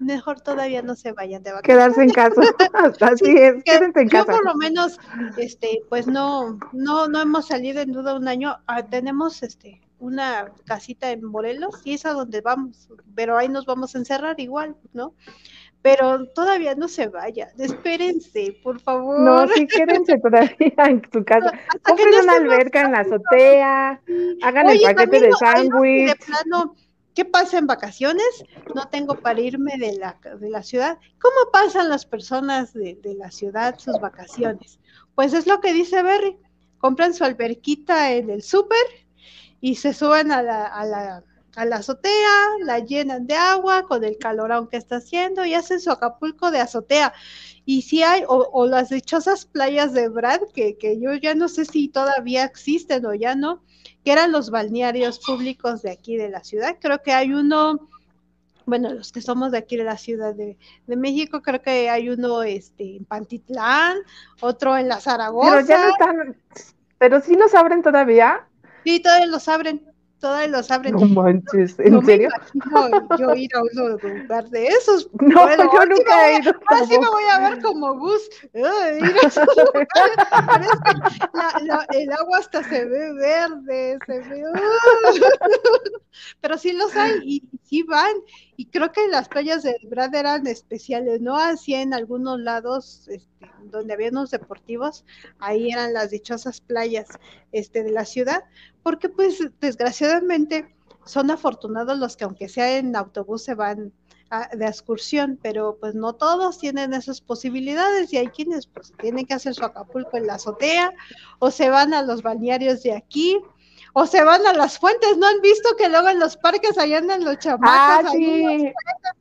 mejor todavía no se vayan de vacaciones.
Quedarse en casa, [laughs] [laughs] así es, quédense en
Yo
casa.
por lo menos, este, pues no, no, no hemos salido en duda un año. Ah, tenemos este una casita en Morelos y es a donde vamos, pero ahí nos vamos a encerrar igual, ¿no? Pero todavía no se vayan, espérense, por favor.
No, sí, quédense todavía [laughs] en su casa. Compren
no
una alberca en la azotea, hagan el paquete de sándwich.
De plano, ¿qué pasa en vacaciones? No tengo para irme de la, de la ciudad. ¿Cómo pasan las personas de, de la ciudad sus vacaciones? Pues es lo que dice Berry. Compran su alberquita en el súper y se suben a la, a la a la azotea, la llenan de agua con el calorón que está haciendo y hacen su Acapulco de azotea. Y si hay, o, o las dichosas playas de Brad, que, que yo ya no sé si todavía existen o ya no, que eran los balnearios públicos de aquí de la ciudad. Creo que hay uno, bueno, los que somos de aquí de la Ciudad de, de México, creo que hay uno este, en Pantitlán, otro en la Zaragoza.
Pero ya no están, pero sí los abren todavía.
Sí, todavía los abren, todavía los abren.
No manches, ¿en
No me
serio?
imagino yo ir a un lugar de esos. [laughs]
No,
Bueno,
yo
me
nunca he ido.
Ahora sí me voy a ver como. Ay, [laughs] la- la- el agua hasta se ve verde, se ve. [laughs] Pero sí los hay y sí van. Y creo que las playas de Brad eran especiales, ¿no? Así en algunos lados este, donde había unos deportivos, ahí eran las dichosas playas este, de la ciudad, porque pues desgraciadamente son afortunados los que aunque sea en autobús se van a- de excursión, pero pues no todos tienen esas posibilidades y hay quienes pues tienen que hacer su Acapulco en la azotea o se van a los balnearios de aquí o se van a las fuentes, ¿no han visto que luego en los parques allá andan los chamacos,
Ah,
ahí,
sí,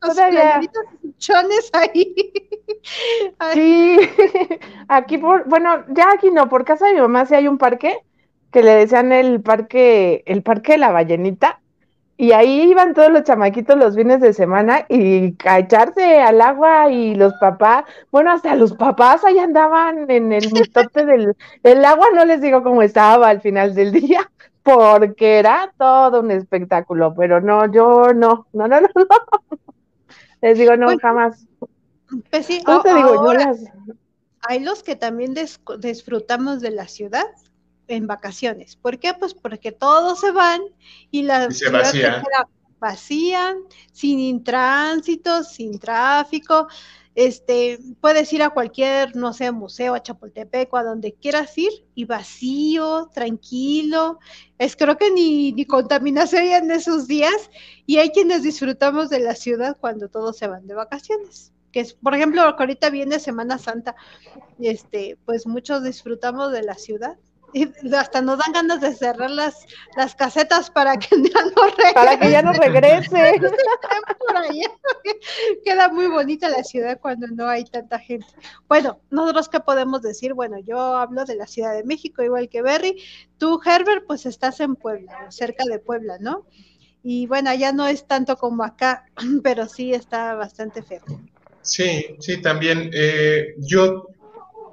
los chones ahí? [laughs]
Sí. [laughs] Aquí por, bueno, ya aquí no, por casa de mi mamá sí hay un parque que le decían el parque, el parque de la ballenita. Y ahí iban todos los chamaquitos los fines de semana y a echarse al agua y los papás, bueno, hasta los papás ahí andaban en el [laughs] mitote del el agua, no les digo cómo estaba al final del día, porque era todo un espectáculo, pero no, yo no, no, no, no, no. Les digo, no,
Bueno,
jamás.
pues sí,
No te digo, yo
ahora,
las...
hay los que también des- disfrutamos de la ciudad en vacaciones. ¿Por qué? Pues porque todos se van y la
Y se
ciudad
vacía.
queda vacía, sin tránsito, sin tráfico. Este, puedes ir a cualquier, no sé, museo, a Chapultepec o a donde quieras ir y vacío, tranquilo. Es creo que ni, ni contaminación en esos días y hay quienes disfrutamos de la ciudad cuando todos se van de vacaciones. Que es, por ejemplo, ahorita viene Semana Santa, este, pues muchos disfrutamos de la ciudad. Y hasta nos dan ganas de cerrar las, las casetas para que [laughs] ya no regresen
Para que ya no regrese. [laughs]
por allá. [laughs] Queda muy bonita la ciudad cuando no hay tanta gente. Bueno, nosotros qué podemos decir, bueno, yo hablo de la Ciudad de México, igual que Berry. Tú, Herbert, pues estás en Puebla, cerca de Puebla, ¿no? Y bueno, allá no es tanto como acá, [clears throat] pero sí está bastante feo.
Sí, sí, también. eh, yo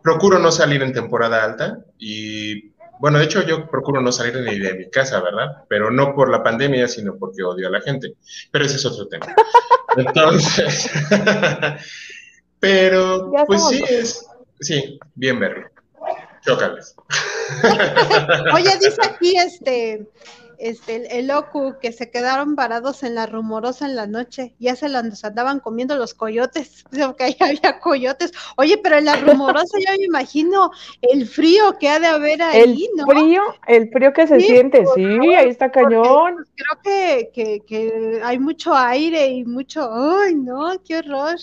procuro no salir en temporada alta y, bueno, de hecho yo procuro no salir ni de mi casa, ¿verdad? Pero no por la pandemia, sino porque odio a la gente. Pero ese es otro tema. [laughs] Entonces, [laughs] pero,
Ya
pues
somos
sí, es, sí, bien verlo. Chócales. [laughs]
Oye, dice aquí este, este, el, el Oku que se quedaron varados en la rumorosa en la noche, ya se los andaban comiendo los coyotes, [laughs] dice que ahí había coyotes. Oye, pero en la rumorosa ya me imagino el frío que ha de haber
El
ahí, ¿no?
frío, el frío que se
Sí,
siente, sí,
favor,
ahí está cañón.
Creo que, que, que hay mucho aire y mucho, ay, no, qué horror.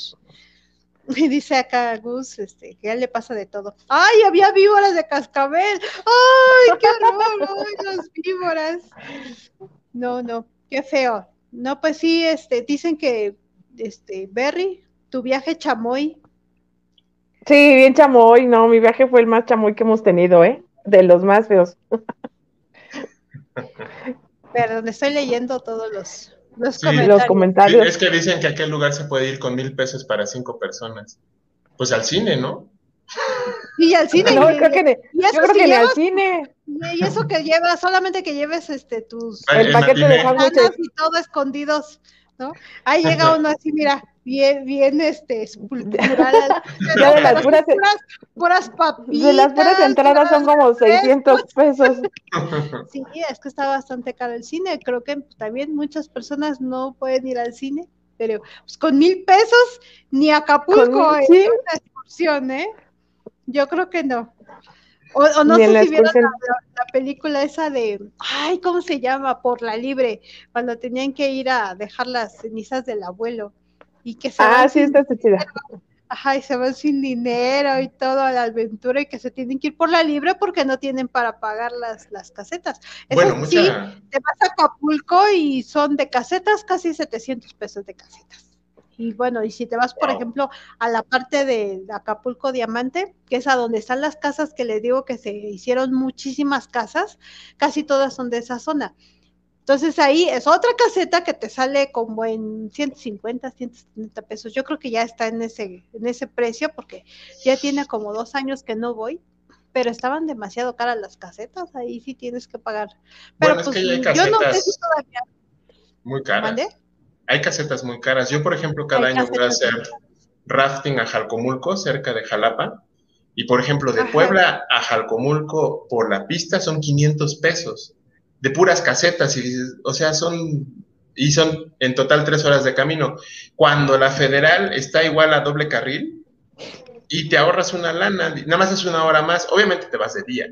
[laughs] Y dice acá Gus, este, que ya le pasa de todo. ¡Ay, había víboras de cascabel! ¡Ay, qué horror! [laughs] ¡Ay, las víboras! No, no, qué feo. No, pues sí, este, dicen que, este, Berry, tu viaje chamoy,
Sí, bien chamoy, no, mi viaje fue el más chamoy que hemos tenido, ¿eh? De los más feos. [laughs]
perdón, estoy leyendo todos los, los
Sí.
comentarios.
Los
Sí,
comentarios.
es que dicen que a aquel lugar se puede ir con mil pesos para cinco personas. Pues al cine, ¿no?
Y al cine,
No,
y-
creo que
y eso
yo creo
si
que ni al
llevas-
cine.
Y eso que llevas, solamente que lleves este tus
El
el
paquete de sándwiches.
y todo escondidos, ¿no? Ahí llega uno así, mira, bien, bien, este, escultural. [laughs]
Ya de las puras,
puras papitas.
de las puras entradas son como 600 pesos. [laughs]
Sí, es que está bastante caro el cine. Creo que también muchas personas no pueden ir al cine, pero pues, con mil pesos ni Acapulco es
sí.
una excursión, ¿eh? Yo creo que no. O, o no sé si vieron la película esa de, ay, ¿cómo se llama? Por la libre, cuando tenían que ir a dejar las cenizas del abuelo y que se
Ah,
van
sí,
sin
está chida.
Ajá, y se van sin dinero y todo a la aventura y que se tienen que ir por la libre porque no tienen para pagar las, las casetas. Eso
Bueno,
sí,
mucha,
te vas a Acapulco y son de casetas casi 700 pesos de casetas. Y bueno, y si te vas, por
Wow.
ejemplo, a la parte de Acapulco Diamante, que es a donde están las casas que les digo que se hicieron muchísimas casas, casi todas son de esa zona. Entonces ahí es otra caseta que te sale como en 150, 170 pesos. Yo creo que ya está en ese, en ese precio porque ya tiene como dos años que no voy, pero estaban demasiado caras las casetas, ahí sí tienes que pagar. Pero
Bueno, es
pues
que
yo no sé si todavía
muy caras. Hay casetas muy caras. Yo, por ejemplo, cada
Hay
año voy a hacer rafting a Jalcomulco, cerca de Jalapa. Y, por ejemplo, de
Ajá.
Puebla a Jalcomulco por la pista son 500 pesos. De puras casetas. Y, dices, o sea, son... Y son en total tres horas de camino. Cuando la federal está igual a doble carril y te ahorras una lana, nada más es una hora más. Obviamente te vas de día,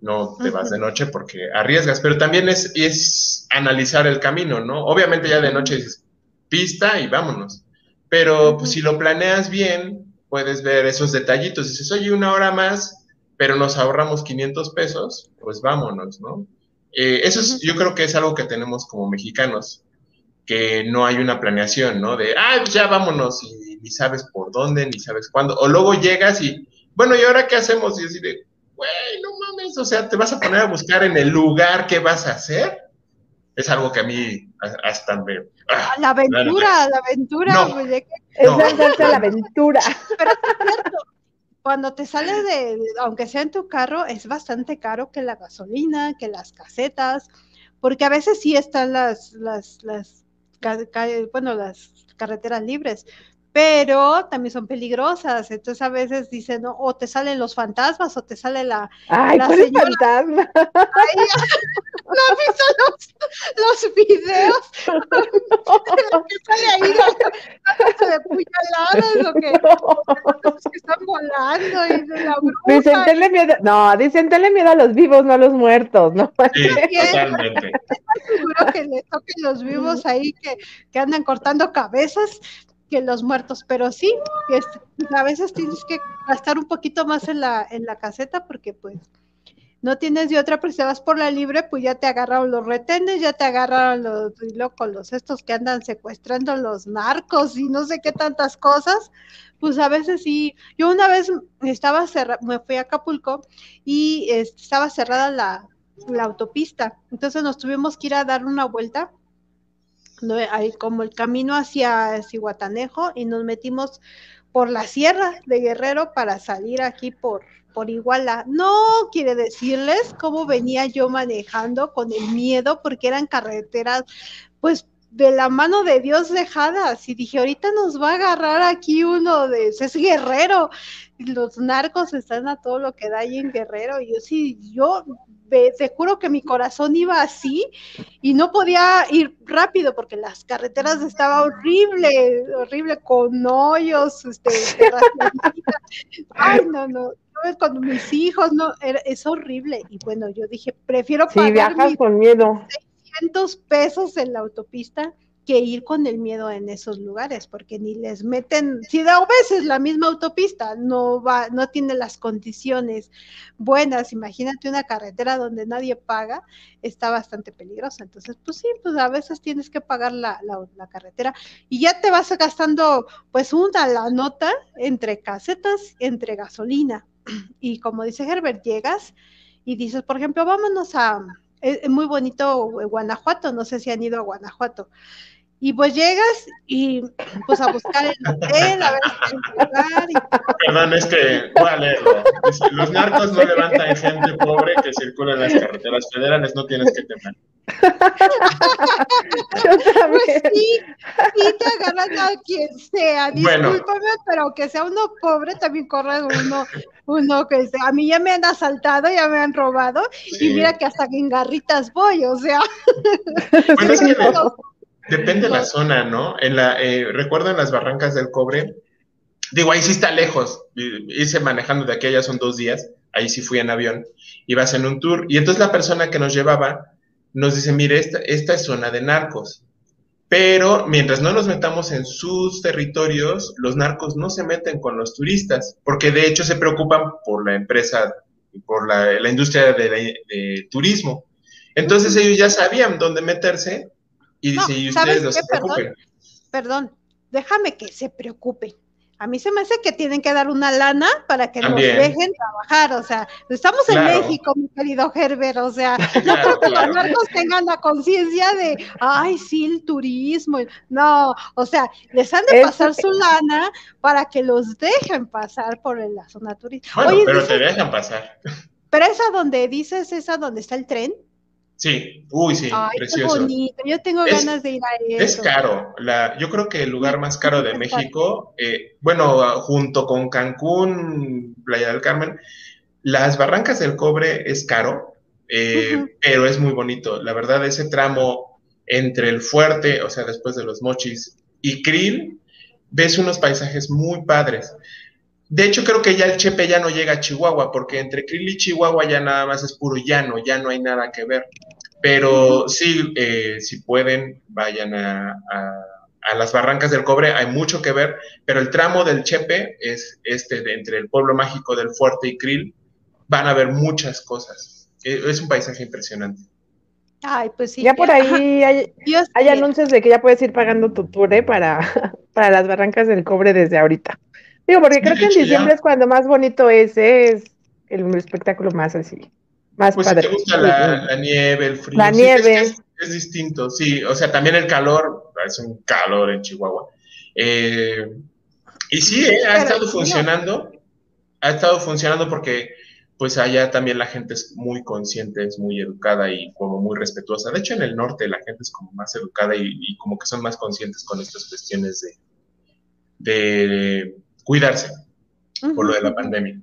no te vas de noche porque arriesgas, pero también es, es analizar el camino, ¿no? Obviamente ya de noche dices, pista y vámonos. Pero pues, si lo planeas bien, puedes ver esos detallitos. Dices, oye, una hora más, pero nos ahorramos 500 pesos, pues vámonos, ¿no? Eh, eso es, yo creo que es algo que tenemos como mexicanos, que no hay una planeación, ¿no? De, ah, pues ya vámonos y ni sabes por dónde, ni sabes cuándo. O luego llegas y, bueno, ¿y ahora qué hacemos? Y así de, güey, no mames, o sea, te vas a poner a buscar en el lugar qué vas a hacer. Es algo que a mí hasta me... ah,
La aventura, la aventura,
No.
pues, de que-
Es
No.
lanzarse la aventura.
pero es cierto, cuando te sales de, aunque sea en tu carro, es bastante caro que la gasolina, que las casetas, porque a veces sí están las, las, las, bueno, las carreteras libres, pero también son peligrosas, entonces a veces dicen, no, o te salen los fantasmas, o te sale la,
Ay,
La
¿cuál
señora-
fantasma? [laughs]
¿no has visto los, los videos? [laughs] [laughs] que sale ahí dándose de puñaladas, o que, los que están volando y de la bruja.
Dicen, tenle miedo. No, dicen, tenle miedo a los vivos, no a los muertos, ¿no?
Sí, totalmente.
seguro que le toquen los vivos ahí que, que andan cortando cabezas que los muertos, pero sí, este, a veces tienes que gastar un poquito más en la, en la caseta porque pues no tienes de otra, pero si vas por la libre, pues ya te agarraron los retenes, ya te agarraron los, y loco, los estos que andan secuestrando los narcos y no sé qué tantas cosas, pues a veces sí, yo una vez estaba cerrada, me fui a Acapulco y este, estaba cerrada la, la autopista. Entonces nos tuvimos que ir a dar una vuelta, ¿no? Ahí como el camino hacia Cihuatanejo y nos metimos por la sierra de Guerrero para salir aquí por, por Iguala. No quiere decirles cómo venía yo manejando con el miedo porque eran carreteras, pues de la mano de Dios dejadas. Y dije, ahorita nos va a agarrar aquí uno de, es guerrero. Los narcos están a todo lo que da ahí en Guerrero. Y yo sí, yo te juro que mi corazón iba así y no podía ir rápido porque las carreteras estaban horrible, horrible, con hoyos, este, ay, no, no, con mis hijos, no, era- es horrible. Y bueno, yo dije, prefiero pagar
viajas
mis
con miedo.
200 pesos en la autopista que ir con el miedo en esos lugares, porque ni les meten, si da veces la misma autopista no va, no tiene las condiciones buenas, imagínate una carretera donde nadie paga, está bastante peligrosa. Entonces, pues sí, pues a veces tienes que pagar la, la, la carretera y ya te vas gastando pues una la nota entre casetas, entre gasolina. [clears throat] Y como dice Herbert, llegas y dices, por ejemplo, vámonos a, es, es muy bonito Guanajuato, no sé si han ido a Guanajuato. Y pues llegas y pues a buscar el hotel, a ver si lugar. Y...
Perdón, es que voy a leerlo. los narcos no levantan gente pobre que circula en las carreteras federales, no tienes que temer.
pues sí, sí te agarran a quien sea, discúlpame, pero que sea uno pobre también corre uno, uno que sea, a mí ya me han asaltado, ya me han robado, y mira que hasta en garritas voy, o sea.
Bueno, es que [laughs] depende de la zona, ¿no? En la, eh, recuerdo en las barrancas del cobre, digo, ahí sí está lejos, hice manejando de aquí allá son dos días, ahí sí fui en avión, ibas en un tour, y entonces la persona que nos llevaba nos dice, mire, esta, esta es zona de narcos, pero mientras no nos metamos en sus territorios, los narcos no se meten con los turistas, porque de hecho se preocupan por la empresa, por la, industria de, turismo. Entonces ellos ya sabían dónde meterse y dice, y ustedes no se preocupen.
perdón, déjame que se preocupen a mí se me hace que tienen que dar una lana para que nos dejen trabajar, o sea, estamos en México, mi querido Herbert, o sea, [laughs] no creo que los narcos tengan la conciencia de, ay, sí, el turismo, no, o sea, les han de pasar su lana para que los dejen pasar por la zona turística.
Bueno, pero te dejan pasar.
Pero esa donde dices, esa donde está el tren.
Sí, uy, sí, Ay, precioso.
Qué bonito. Yo tengo ganas de ir a eso.
Es caro. La, yo creo que el lugar más caro de México, eh, bueno, junto con Cancún, Playa del Carmen, las Barrancas del Cobre es caro, eh, pero es muy bonito. La verdad, ese tramo entre el fuerte, o sea, después de los mochis, y Krill, ves unos paisajes muy padres. De hecho, creo que ya el Chepe ya no llega a Chihuahua, porque entre Krill y Chihuahua ya nada más es puro llano, ya no hay nada que ver. Pero sí, eh, si pueden, vayan a, las barrancas del cobre, hay mucho que ver, pero el tramo del Chepe es este de entre el pueblo mágico del Fuerte y Krill, van a ver muchas cosas. Eh, es un paisaje impresionante.
Ay, pues sí.
Ya por ahí hay, hay anuncios de que ya puedes ir pagando tu tour ¿eh? para, [laughs] para las barrancas del cobre desde ahorita. Digo, porque creo que en diciembre es cuando más bonito es, es el espectáculo más así, más
pues
padre.
Si te gusta la, nieve, el frío.
La nieve.
Es, distinto, sí. O sea, también el calor, es un calor en Chihuahua. Eh, y sí, eh, ha estado funcionando. Ha estado funcionando porque pues allá también la gente es muy consciente, es muy educada y como muy respetuosa. De hecho, en el norte la gente es como más educada y, y como que son más conscientes con estas cuestiones de, de cuidarse por lo de la pandemia.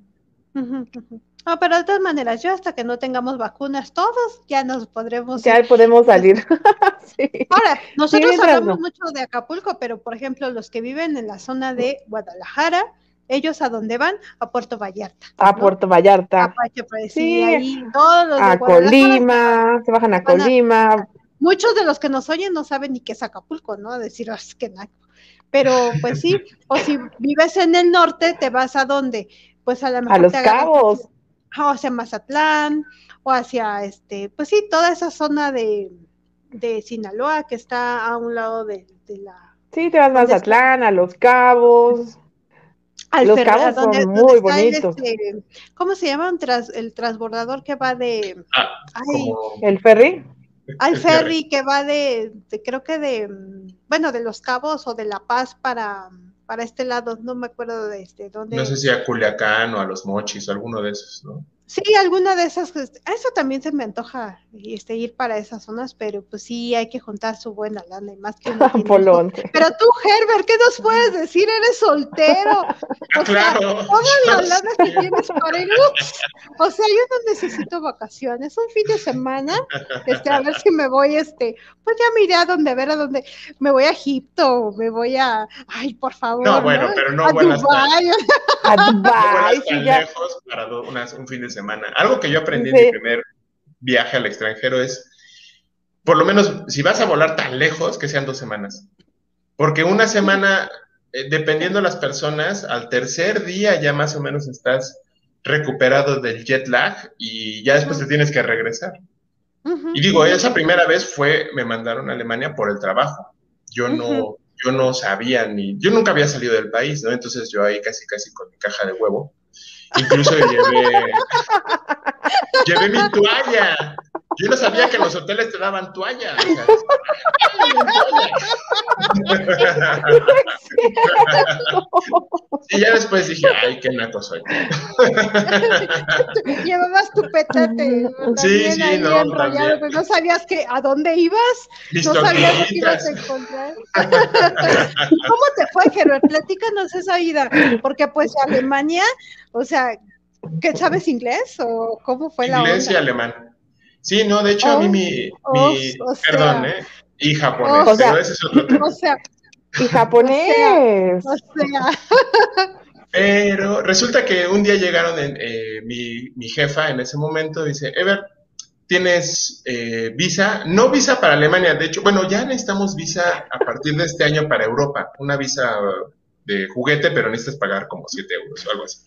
No, pero de todas maneras, yo hasta que no tengamos vacunas, todos ya nos podremos.
Ya podemos salir. [laughs]
Ahora, nosotros hablamos mucho de Acapulco, pero por ejemplo, los que viven en la zona de Guadalajara, ellos a dónde van? A Puerto Vallarta.
A Puerto Vallarta.
A pues, sí, ahí, todos
a Colima, se bajan a Colima.
muchos de los que nos oyen no saben ni qué es Acapulco, ¿no? Decir, es que no pero pues sí, o si vives en el norte, te vas a dónde? Pues a lo mejor.
A los cabos.
O hacia Mazatlán, o hacia este, pues sí, toda esa zona de, de Sinaloa que está a un lado de, la.
Sí, te vas a Mazatlán, a los cabos. los cabos son muy bonitos.
Este, ¿Cómo se llama tras, el transbordador que va de.
Ah,
¿El ferry?
Al ferry que va de, creo que de, bueno, de Los Cabos o de La Paz para, para este lado, no me acuerdo de este, dónde.
No sé si a Culiacán o a Los Mochis alguno de esos, ¿no?
Sí, alguna de esas, pues, eso también se me antoja este, ir para esas zonas, pero pues sí hay que juntar su buena lana y más que
Polón. [laughs]
Pero tú, Herbert, ¿qué nos puedes decir? Eres soltero. [laughs]
O claro. Sea,
toda la lana que tienes para ir. O sea, yo no necesito vacaciones, un fin de semana, este, a ver si me voy, este, pues ya miré a dónde, a ver a dónde, me voy a Egipto, me voy a, ay, por favor.
No, bueno, pero no a
Dubái.
A Dubái,
sí, ya. lejos para un fin de semana semana. Algo que yo aprendí en mi primer viaje al extranjero es, por lo menos, si vas a volar tan lejos, que sean dos semanas. Porque una semana, eh, dependiendo de las personas, al tercer día ya más o menos estás recuperado del jet lag y ya después te tienes que regresar. Y digo, esa primera vez fue, me mandaron a Alemania por el trabajo. Yo no, yo no sabía ni, yo nunca había salido del país, ¿no? Entonces yo ahí casi, casi con mi caja de huevo Incluso llevé, llevé mi toalla. Yo no sabía que los hoteles te daban toallas. [laughs] y ya después dije, ay, qué naco soy. [laughs]
Llevabas tu petate.
Sí, sí, no,
enrollado, pero no sabías que a dónde ibas. no sabías que ibas a encontrar. [laughs] ¿Cómo te fue, Gerber? Platícanos esa ida. Porque pues Alemania, o sea, ¿qué sabes inglés o cómo fue la
Inglés y alemán. Sí, no, de hecho a mí mi,
Oh,
mi [laughs]
o sea.
perdón, ¿eh? Y japonés,
O
sea.
pero ese es otro tema.
O sea,
Y japonés.
o sea,
Pero resulta que un día llegaron en, eh, mi, mi jefa en ese momento, dice, Ever, ¿tienes eh, visa? No visa para Alemania, de hecho, bueno, ya necesitamos visa a partir de este año para Europa, una visa de juguete, pero necesitas pagar como 7 euros o algo así.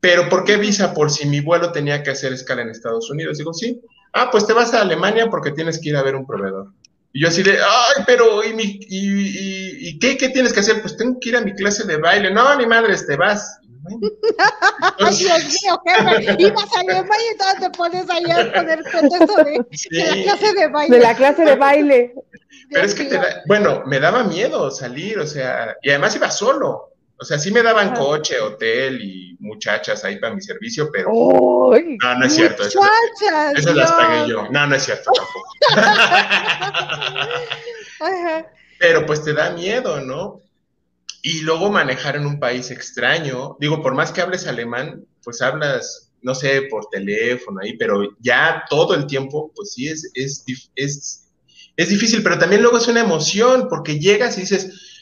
Pero ¿por qué visa? Por si mi vuelo tenía que hacer escala en Estados Unidos. Digo, sí. Ah, pues te vas a Alemania porque tienes que ir a ver un proveedor. Y yo así de, ay, pero, ¿y, mi, y, y- y qué, qué tienes que hacer? Pues tengo que ir a mi clase de baile. No, ni madres, te vas. [laughs]
Ay Dios mío, jefe, ibas a Alemania y entonces te pones ahí a poner pretexto de, de la clase de baile.
De la clase de baile.
Pero
Dios
es que te da, bueno, me daba miedo salir, o sea, y además iba solo. O sea, sí me daban coche, hotel y muchachas ahí para mi servicio, pero
¡Uy!
no, no es cierto. Eso,
Muchachas,
esas las pagué yo. No, no es cierto tampoco. [laughs]
Ajá.
Pero pues te da miedo, ¿no? Y luego manejar en un país extraño. Digo, por más que hables alemán, pues hablas, no sé, por teléfono ahí, pero ya todo el tiempo, pues sí es, es, es, es difícil, pero también luego es una emoción, porque llegas y dices,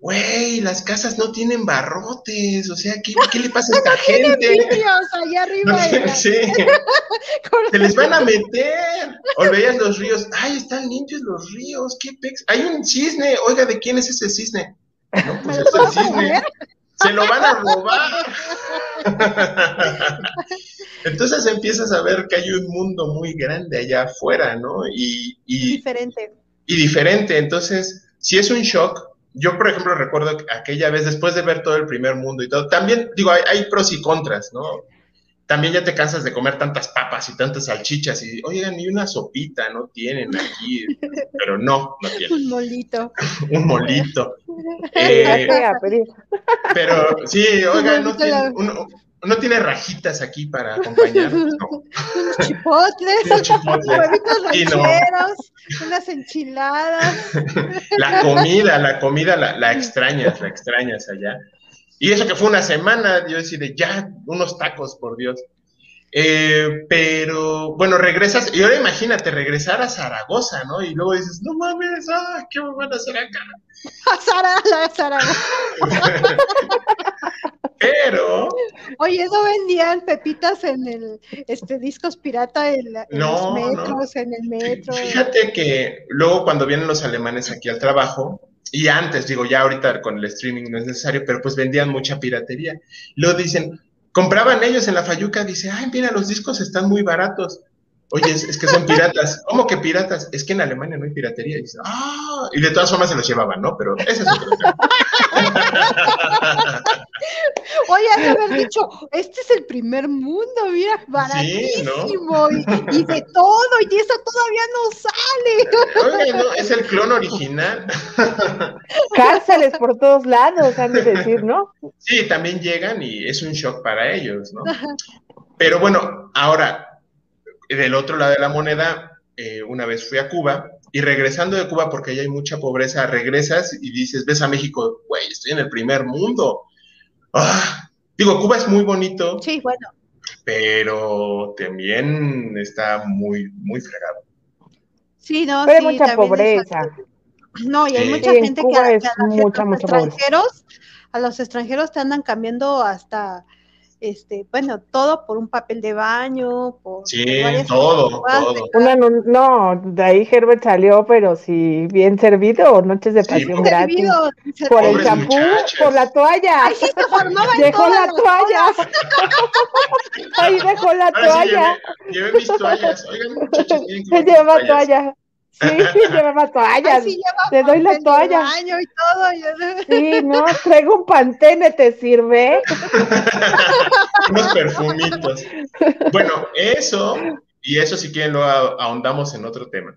güey, las casas no tienen barrotes, o sea, ¿qué, qué le [laughs] pasa a esta gente?
Vidrios allá arriba.
No sé, sí. [laughs] Se les van a meter. O veías los ríos. Ay, están limpios los ríos. Qué pex. Hay un cisne. Oiga, ¿de quién es ese cisne? No, pues
¿Me
es el cisne. Se lo van a robar. [laughs] Entonces empiezas a ver que hay un mundo muy grande allá afuera, ¿no? Y, y,
Diferente.
y diferente. Entonces, si es un shock, yo por ejemplo recuerdo que aquella vez, después de ver todo el primer mundo y todo, también digo, hay, hay pros y contras, ¿no? También ya te cansas de comer tantas papas y tantas salchichas y, oigan, ni una sopita no tienen aquí, pero no, no tienen.
Un molito. [laughs]
Un molito. [laughs]
¿Qué
Eh, pero sí, oigan, no
molito la-
tiene, uno- no tiene rajitas aquí para acompañar. No,
Unos chipotles. Huevitos
no.
rancheros. Unas enchiladas.
La comida, la comida la, la extrañas, la extrañas allá. Y eso que fue una semana, yo decía, de ya, unos tacos, por Dios. Eh, pero bueno, regresas, y ahora imagínate regresar a Zaragoza, ¿no? Y luego dices, no mames, ah, ¿qué me van a hacer acá? [laughs]
A la Sara. [laughs]
Pero,
Oye, ¿no vendían pepitas en el este discos pirata en, la- en
No,
los metros, en el metro?
fíjate que luego cuando vienen los alemanes aquí al trabajo, y antes, digo, ya ahorita con el streaming no es necesario, pero pues vendían mucha piratería. Luego dicen, compraban ellos en la Fayuca, dice, ay, mira, los discos están muy baratos. Oye, es, es que son piratas. ¿Cómo que piratas? Es que en Alemania no hay piratería. Y dice, ah, y de todas formas se los llevaban, ¿no? Pero ese es otro tema.
Oye, de haber dicho, este es el primer mundo, mira, baratísimo, y, y de todo, y eso todavía no sale.
Oye, no, es el clon original.
Cárceles por todos lados, han de decir, ¿no?
Sí, también llegan y es un shock para ellos, ¿no? Pero bueno, ahora, del otro lado de la moneda, eh, una vez fui a Cuba y regresando de Cuba, porque ahí hay mucha pobreza, regresas y dices, ves a México, güey, estoy en el primer mundo. Ah, digo, Cuba es muy bonito,
Sí, bueno,
pero también está muy, muy fregado.
sí, no,
Pero hay
sí,
mucha
también es
pobreza.
No, y hay
Sí.
mucha gente que,
es
que a,
mucha,
los
mucha pobreza.
extranjeros, a los extranjeros te andan cambiando hasta, este, bueno, todo por un papel de baño, por,
Sí, todo, todo.
Una, no, no, de ahí Herbert salió, pero sí, bien servido, noches de
Sí,
pasión
porque-
gratis.
servido.
Por el champú, por la toalla.
Ay, sí, se formaba
Dejó la toalla. [laughs] Ahí dejó la
Ahora sí,
toalla.
llevé, llevé mis toallas. Oigan, muchachos,
Se lleva
toallas.
toalla. Sí, llevaba
Ay,
toallas.
sí, lleva
Te doy la toalla.
baño y todo. yo-
Sí, no, traigo un pantene, ¿te sirve? [laughs]
Unos perfumitos. Bueno, eso. Y eso si quieren lo ahondamos en otro tema.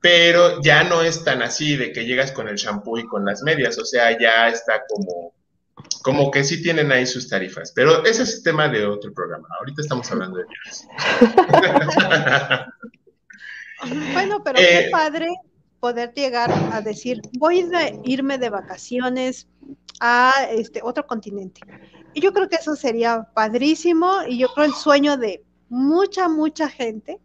Pero ya no es tan así de que llegas con el shampoo y con las medias, o sea, ya está como, como que sí tienen ahí sus tarifas. Pero ese es tema de otro programa. Ahorita estamos hablando de viajes. [laughs]
bueno, pero qué eh, padre poder llegar a decir, voy a irme de vacaciones a este otro continente. Y yo creo que eso sería padrísimo y yo creo el sueño de mucha, mucha gente,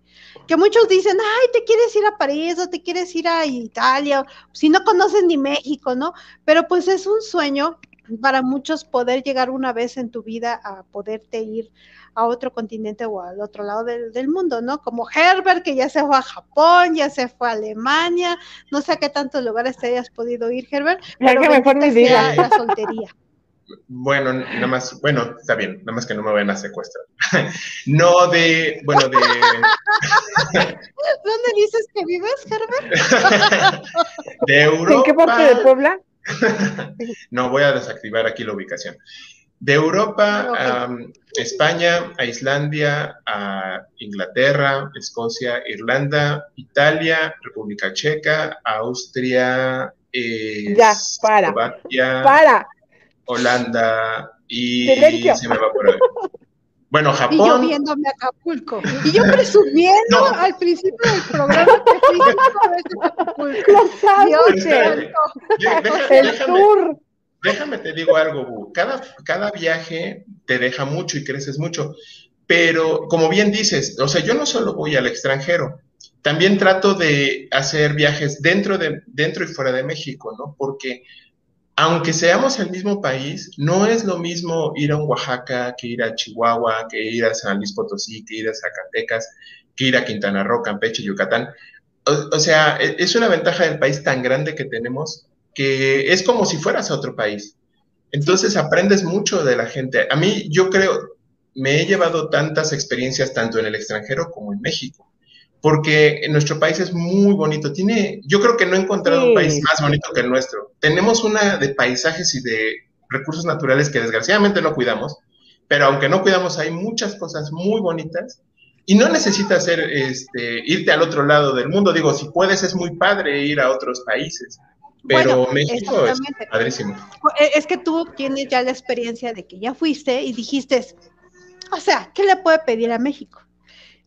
que muchos dicen, ay, te quieres ir a París o te quieres ir a Italia, si no conoces ni México, ¿no? Pero pues es un sueño para muchos poder llegar una vez en tu vida a poderte ir a otro continente o al otro lado del, mundo, ¿no? Como Herbert, que ya se fue a Japón, ya se fue a Alemania, no sé a qué tantos lugares te hayas podido ir, Herbert, pero que mejor me diga. la soltería.
Bueno, nada más, bueno, está bien, nada más que no me vayan a secuestrar. [laughs] no de, bueno, de...
¿Dónde dices que vives, Herbert?
de Europa.
¿En qué parte de Puebla? [laughs]
no, voy a desactivar aquí la ubicación. De Europa a España, a Islandia, a Inglaterra, Escocia, Irlanda, Italia, República Checa, Austria,
eh, ya, para, para.
Holanda y se me va por ahí. Bueno, Japón. Y
yo viéndome a Acapulco. Y yo presumiendo al principio del programa que fui a Acapulco.
Lo sabes.
el tour. Déjame te digo algo, Cada, cada viaje te deja mucho y creces mucho. Pero como bien dices, o sea, yo no solo voy al extranjero, también trato de hacer viajes dentro, de, dentro y fuera de México, ¿no? Porque aunque seamos el mismo país, no es lo mismo ir a Oaxaca que ir a Chihuahua, que ir a San Luis Potosí, que ir a Zacatecas, que ir a Quintana Roo, Campeche, Yucatán. O, sea, e, es una ventaja del país tan grande que tenemos que es como si fueras a otro país. Entonces aprendes mucho de la gente. A mí, yo creo, me he llevado tantas experiencias tanto en el extranjero como en México porque nuestro país es muy bonito. Tiene, yo creo que no he encontrado un país más bonito que el nuestro. Tenemos una de paisajes y de recursos naturales que desgraciadamente no cuidamos, pero aunque no cuidamos hay muchas cosas muy bonitas y no necesitas ser, este, irte al otro lado del mundo. Digo, si puedes es muy padre ir a otros países. Pero México es padrísimo.
E, es que tú tienes ya la experiencia de que ya fuiste y dijiste, o sea, ¿qué le puede pedir a México?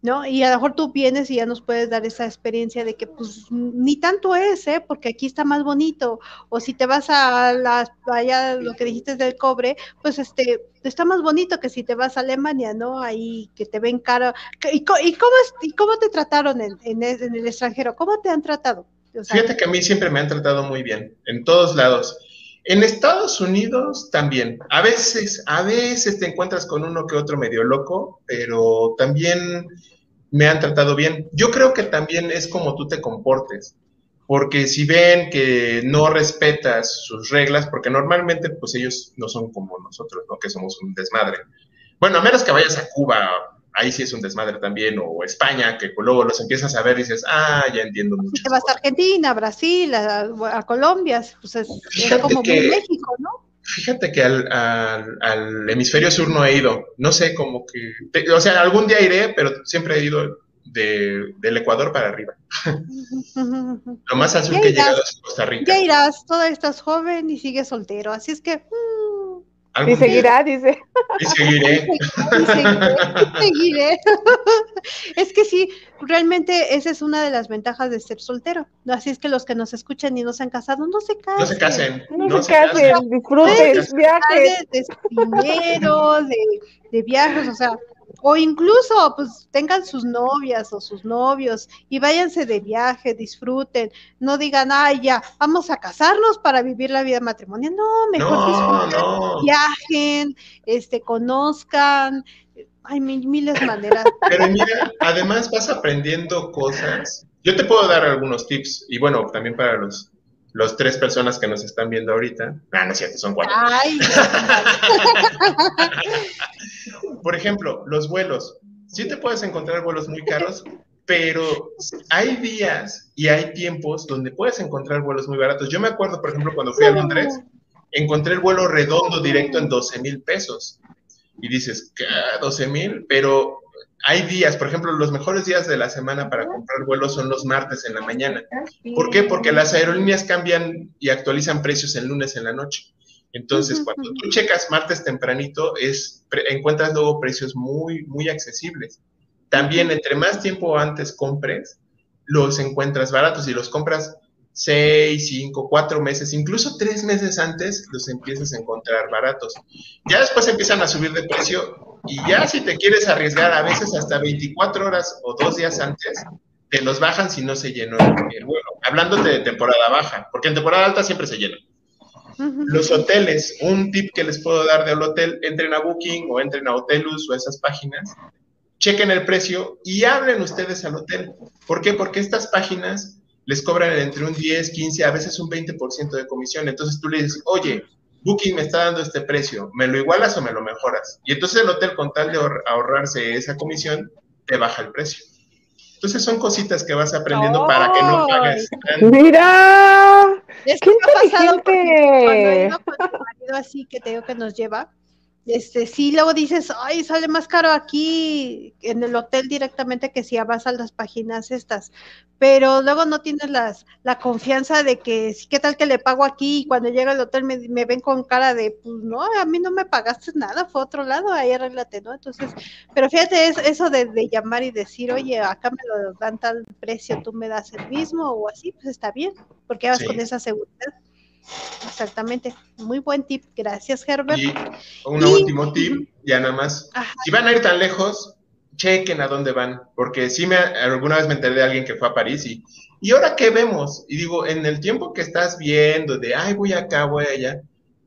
¿no? Y a lo mejor tú vienes y ya nos puedes dar esa experiencia de que pues ni tanto es, ¿eh? Porque aquí está más bonito. O si te vas a la, allá lo que dijiste del cobre, pues este, está más bonito que si te vas a Alemania, ¿no? Ahí que te ven caro. ¿Y, cómo, y cómo te trataron en, en, el extranjero? ¿Cómo te han tratado?
Fíjate que a mí siempre me han tratado muy bien, en todos lados. En Estados Unidos también. A veces, a veces te encuentras con uno que otro medio loco, pero también me han tratado bien. Yo creo que también es como tú te comportes, porque si ven que no respetas sus reglas, porque normalmente pues ellos no son como nosotros, ¿no? Que somos un desmadre. Bueno, a menos que vayas a Cuba, ahí sí es un desmadre también, o España, que luego los empiezas a ver y dices, ah, ya entiendo mucho. Si
te vas a Argentina, Brasil, a, Colombia, pues es, como muy México, ¿no?
Fíjate que al, hemisferio sur no he ido. No sé, como que. o sea, algún día iré, pero siempre he ido del Ecuador para arriba. [laughs] Lo más al sur que he llegado es Costa Rica.
Ya irás, todavía estás joven y sigues soltero. Así es que.
Y seguirá, dice. [laughs]
Y seguiré.
y seguiré. Y [laughs] seguiré. es que sí, realmente esa es una de las ventajas de ser soltero. Así es que los que nos escuchan y no se han casado, no se casen.
No se casen.
No, se, casen, disfruten viajes.
De, dinero, de, de viajes, o sea, o incluso pues tengan sus novias o sus novios y váyanse de viaje, disfruten, no digan, ay ya, vamos a casarnos para vivir la vida matrimonial, no, mejor disfruten, viajen, este, conozcan, hay miles de maneras. [laughs]
Pero mira, además vas aprendiendo cosas. Yo te puedo dar algunos tips, y bueno, también para los, los tres personas que nos están viendo ahorita. Ah, no es cierto, son cuatro. [laughs] Por ejemplo, los vuelos. Sí te puedes encontrar vuelos muy caros, pero hay días y hay tiempos donde puedes encontrar vuelos muy baratos. Yo me acuerdo, por ejemplo, cuando fui a Londres, encontré el vuelo redondo directo en 12 mil pesos y dices, ¿qué? 12 mil, pero hay días, por ejemplo, los mejores días de la semana para comprar vuelos son los martes en la mañana. ¿Por qué? Porque las aerolíneas cambian y actualizan precios el lunes en la noche. Entonces, cuando tú checas martes tempranito, es, encuentras luego precios muy, muy accesibles. También, entre más tiempo antes compres, los encuentras baratos y los compras seis, cinco, cuatro meses, incluso tres meses antes, los empiezas a encontrar baratos. Ya después empiezan a subir de precio y ya si te quieres arriesgar a veces hasta 24 horas o dos días antes, te los bajan si no se llenó el vuelo. Hablándote de temporada baja, porque en temporada alta siempre se llena. Los hoteles, un tip que les puedo dar del hotel, entren a Booking o entren a Hotelus o esas páginas, chequen el precio y hablen ustedes al hotel. ¿Por qué? Porque estas páginas les cobran entre un 10, 15, a veces un 20% de comisión. Entonces tú le dices, oye, Booking me está dando este precio, ¿me lo igualas o me lo mejoras? Y entonces el hotel, con tal de ahorrarse esa comisión, te baja el precio. Entonces son cositas que vas aprendiendo para que no pagues.
¡Mira!
Es que ha pasado cuando con marido así que te digo que nos lleva, este, sí, luego dices, ay, sale más caro aquí en el hotel directamente que si vas a las páginas estas, pero luego no tienes las, la confianza de que, sí, ¿qué tal que le pago aquí y cuando llega al hotel me, me, ven con cara de, pues no, a mí no me pagaste nada, fue otro lado, ahí arréglate, ¿no? Entonces, pero fíjate, es, eso de, de, llamar y decir, oye, acá me lo dan tal precio, tú me das el mismo o así, pues está bien, porque vas sí. con esa seguridad. Exactamente, muy buen tip, gracias Herbert.
Y un y... último tip, ya nada más, Ajá. si van a ir tan lejos, chequen a dónde van, porque sí me, alguna vez me enteré de alguien que fue a París y, y ahora qué vemos, y digo, en el tiempo que estás viendo de, ay, voy acá, voy allá,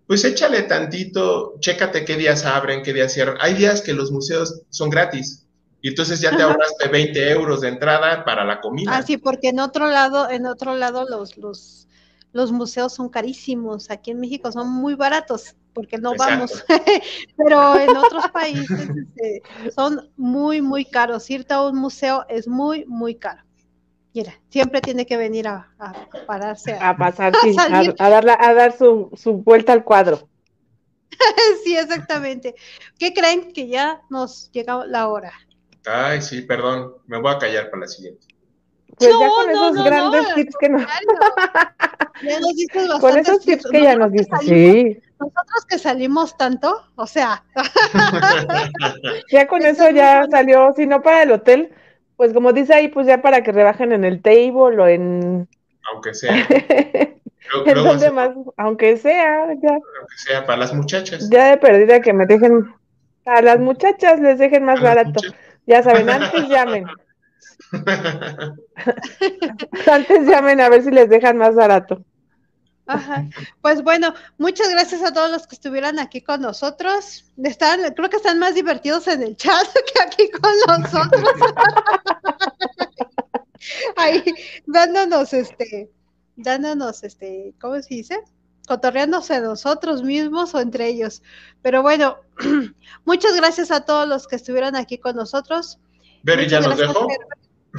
pues échale tantito, chécate qué días abren, qué días cierran. Hay días que los museos son gratis, y entonces ya te Ajá. ahorraste 20 euros de entrada para la comida.
Ah, sí, porque en otro lado, en otro lado los, los los museos son carísimos, aquí en México son muy baratos porque no Exacto. vamos, [laughs] pero en otros países este, son muy, muy caros. Irte a un museo es muy, muy caro. Mira, siempre tiene que venir a, a pararse.
A, a pasar, sí, [laughs] a, a, dar, a dar su, su vuelta al cuadro. [laughs]
sí, exactamente. ¿Qué creen que ya nos llega la hora?
Ay, sí, perdón, me voy a callar para la siguiente.
Pues no, ya con esos no, grandes no, tips que nos.
ya nos diste
con esos tips, que ya nos diste, sí.
Nosotros que salimos tanto, o sea. [laughs]
ya con eso ya salió, si no para el hotel, pues como dice ahí, pues ya para que rebajen en el table o en.
Aunque sea. [laughs]
¿En dónde más? Aunque sea, ya.
Aunque sea para las muchachas.
Ya de perdida que me dejen. A las muchachas les dejen más barato. Ya saben, antes llamen. [laughs] [laughs] Antes llamen a ver si les dejan más barato.
Ajá. Pues bueno, muchas gracias a todos los que estuvieran aquí con nosotros. Están, creo que están más divertidos en el chat [laughs] que aquí con nosotros. [laughs] Ahí, dándonos este, dándonos este, ¿cómo se dice? cotorreándose nosotros mismos o entre ellos. Pero bueno, [clears throat] muchas gracias a todos los que estuvieron aquí con nosotros.
Berry ya nos dejó.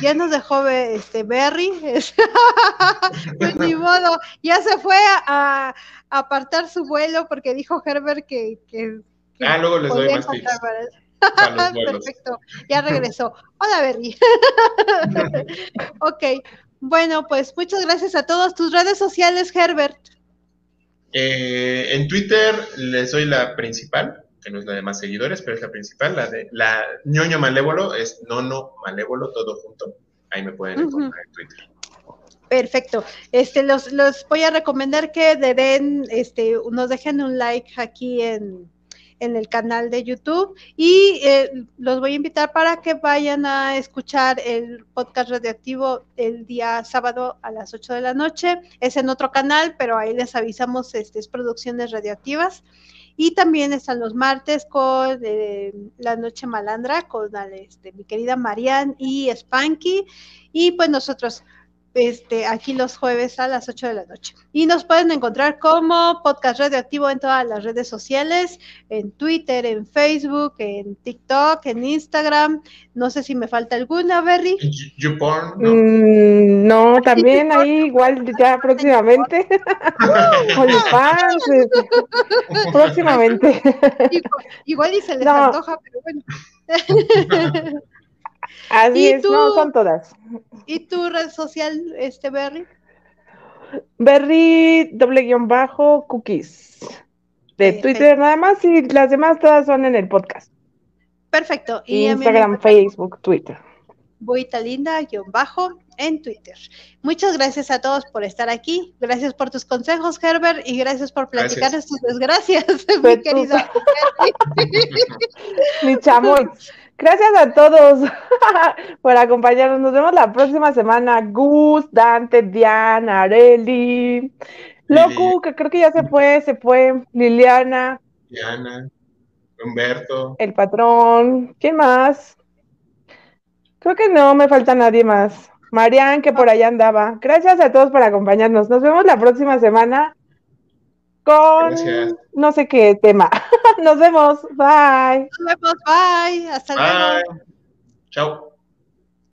Ya nos dejó este Berry. [laughs] pues ni [laughs] modo, ya se fue a, a, apartar su vuelo porque dijo Herbert que. que, que
ah, luego les doy más tips. [laughs]
Perfecto, ya regresó. Hola, Berry. ok, bueno, pues muchas gracias a todos. Tus redes sociales, Herbert.
Eh, en Twitter les doy la principal, que no es la de más seguidores, pero es la principal, la de la ñoño malévolo, es nono malévolo, todo junto. Ahí me pueden encontrar uh -huh. en Twitter.
Perfecto. Este, los, los voy a recomendar que den, este, nos dejen un like aquí en, en el canal de YouTube y eh, los voy a invitar para que vayan a escuchar el podcast radioactivo el día sábado a las 8 de la noche. Es en otro canal, pero ahí les avisamos este, es producciones radioactivas. Y también están los martes con eh, La Noche Malandra, con este, mi querida Marianne y Spanky. Y pues nosotros este, aquí los jueves a las 8 de la noche. Y nos pueden encontrar como Podcast Radioactivo en todas las redes sociales, en Twitter, en Facebook, en TikTok, en Instagram. No sé si me falta alguna, Berry.
YouPorn,
¿no? Mm, no, también ahí igual ya [laughs] próximamente. [laughs] OnlyFans, [laughs] próximamente.
Igual, igual y se les no. antoja, pero bueno.
Así es, no, son todas.
¿Y tu red social, este Berry?
Berry doble guion bajo cookies. De Twitter nada más y las demás todas son en el podcast.
Perfecto.
Y Instagram, Facebook, Twitter.
Boita linda guion bajo en Twitter. Muchas gracias a todos por estar aquí. Gracias por tus consejos, Herbert, y gracias por platicar tus desgracias, [laughs] mi querida. [laughs]
mi chamoy. [laughs] Gracias a todos [laughs] por acompañarnos. Nos vemos la próxima semana. Gus, Dante, Diana, Areli, Locu, que creo que ya se fue, se fue. Liliana.
Diana, Humberto.
El patrón. ¿Quién más? Creo que no, me falta nadie más. Marian, que por allá andaba. Gracias a todos por acompañarnos. Nos vemos la próxima semana con no sé qué tema. [laughs] Nos vemos. Bye.
Nos vemos. Bye. Hasta luego.
Chao.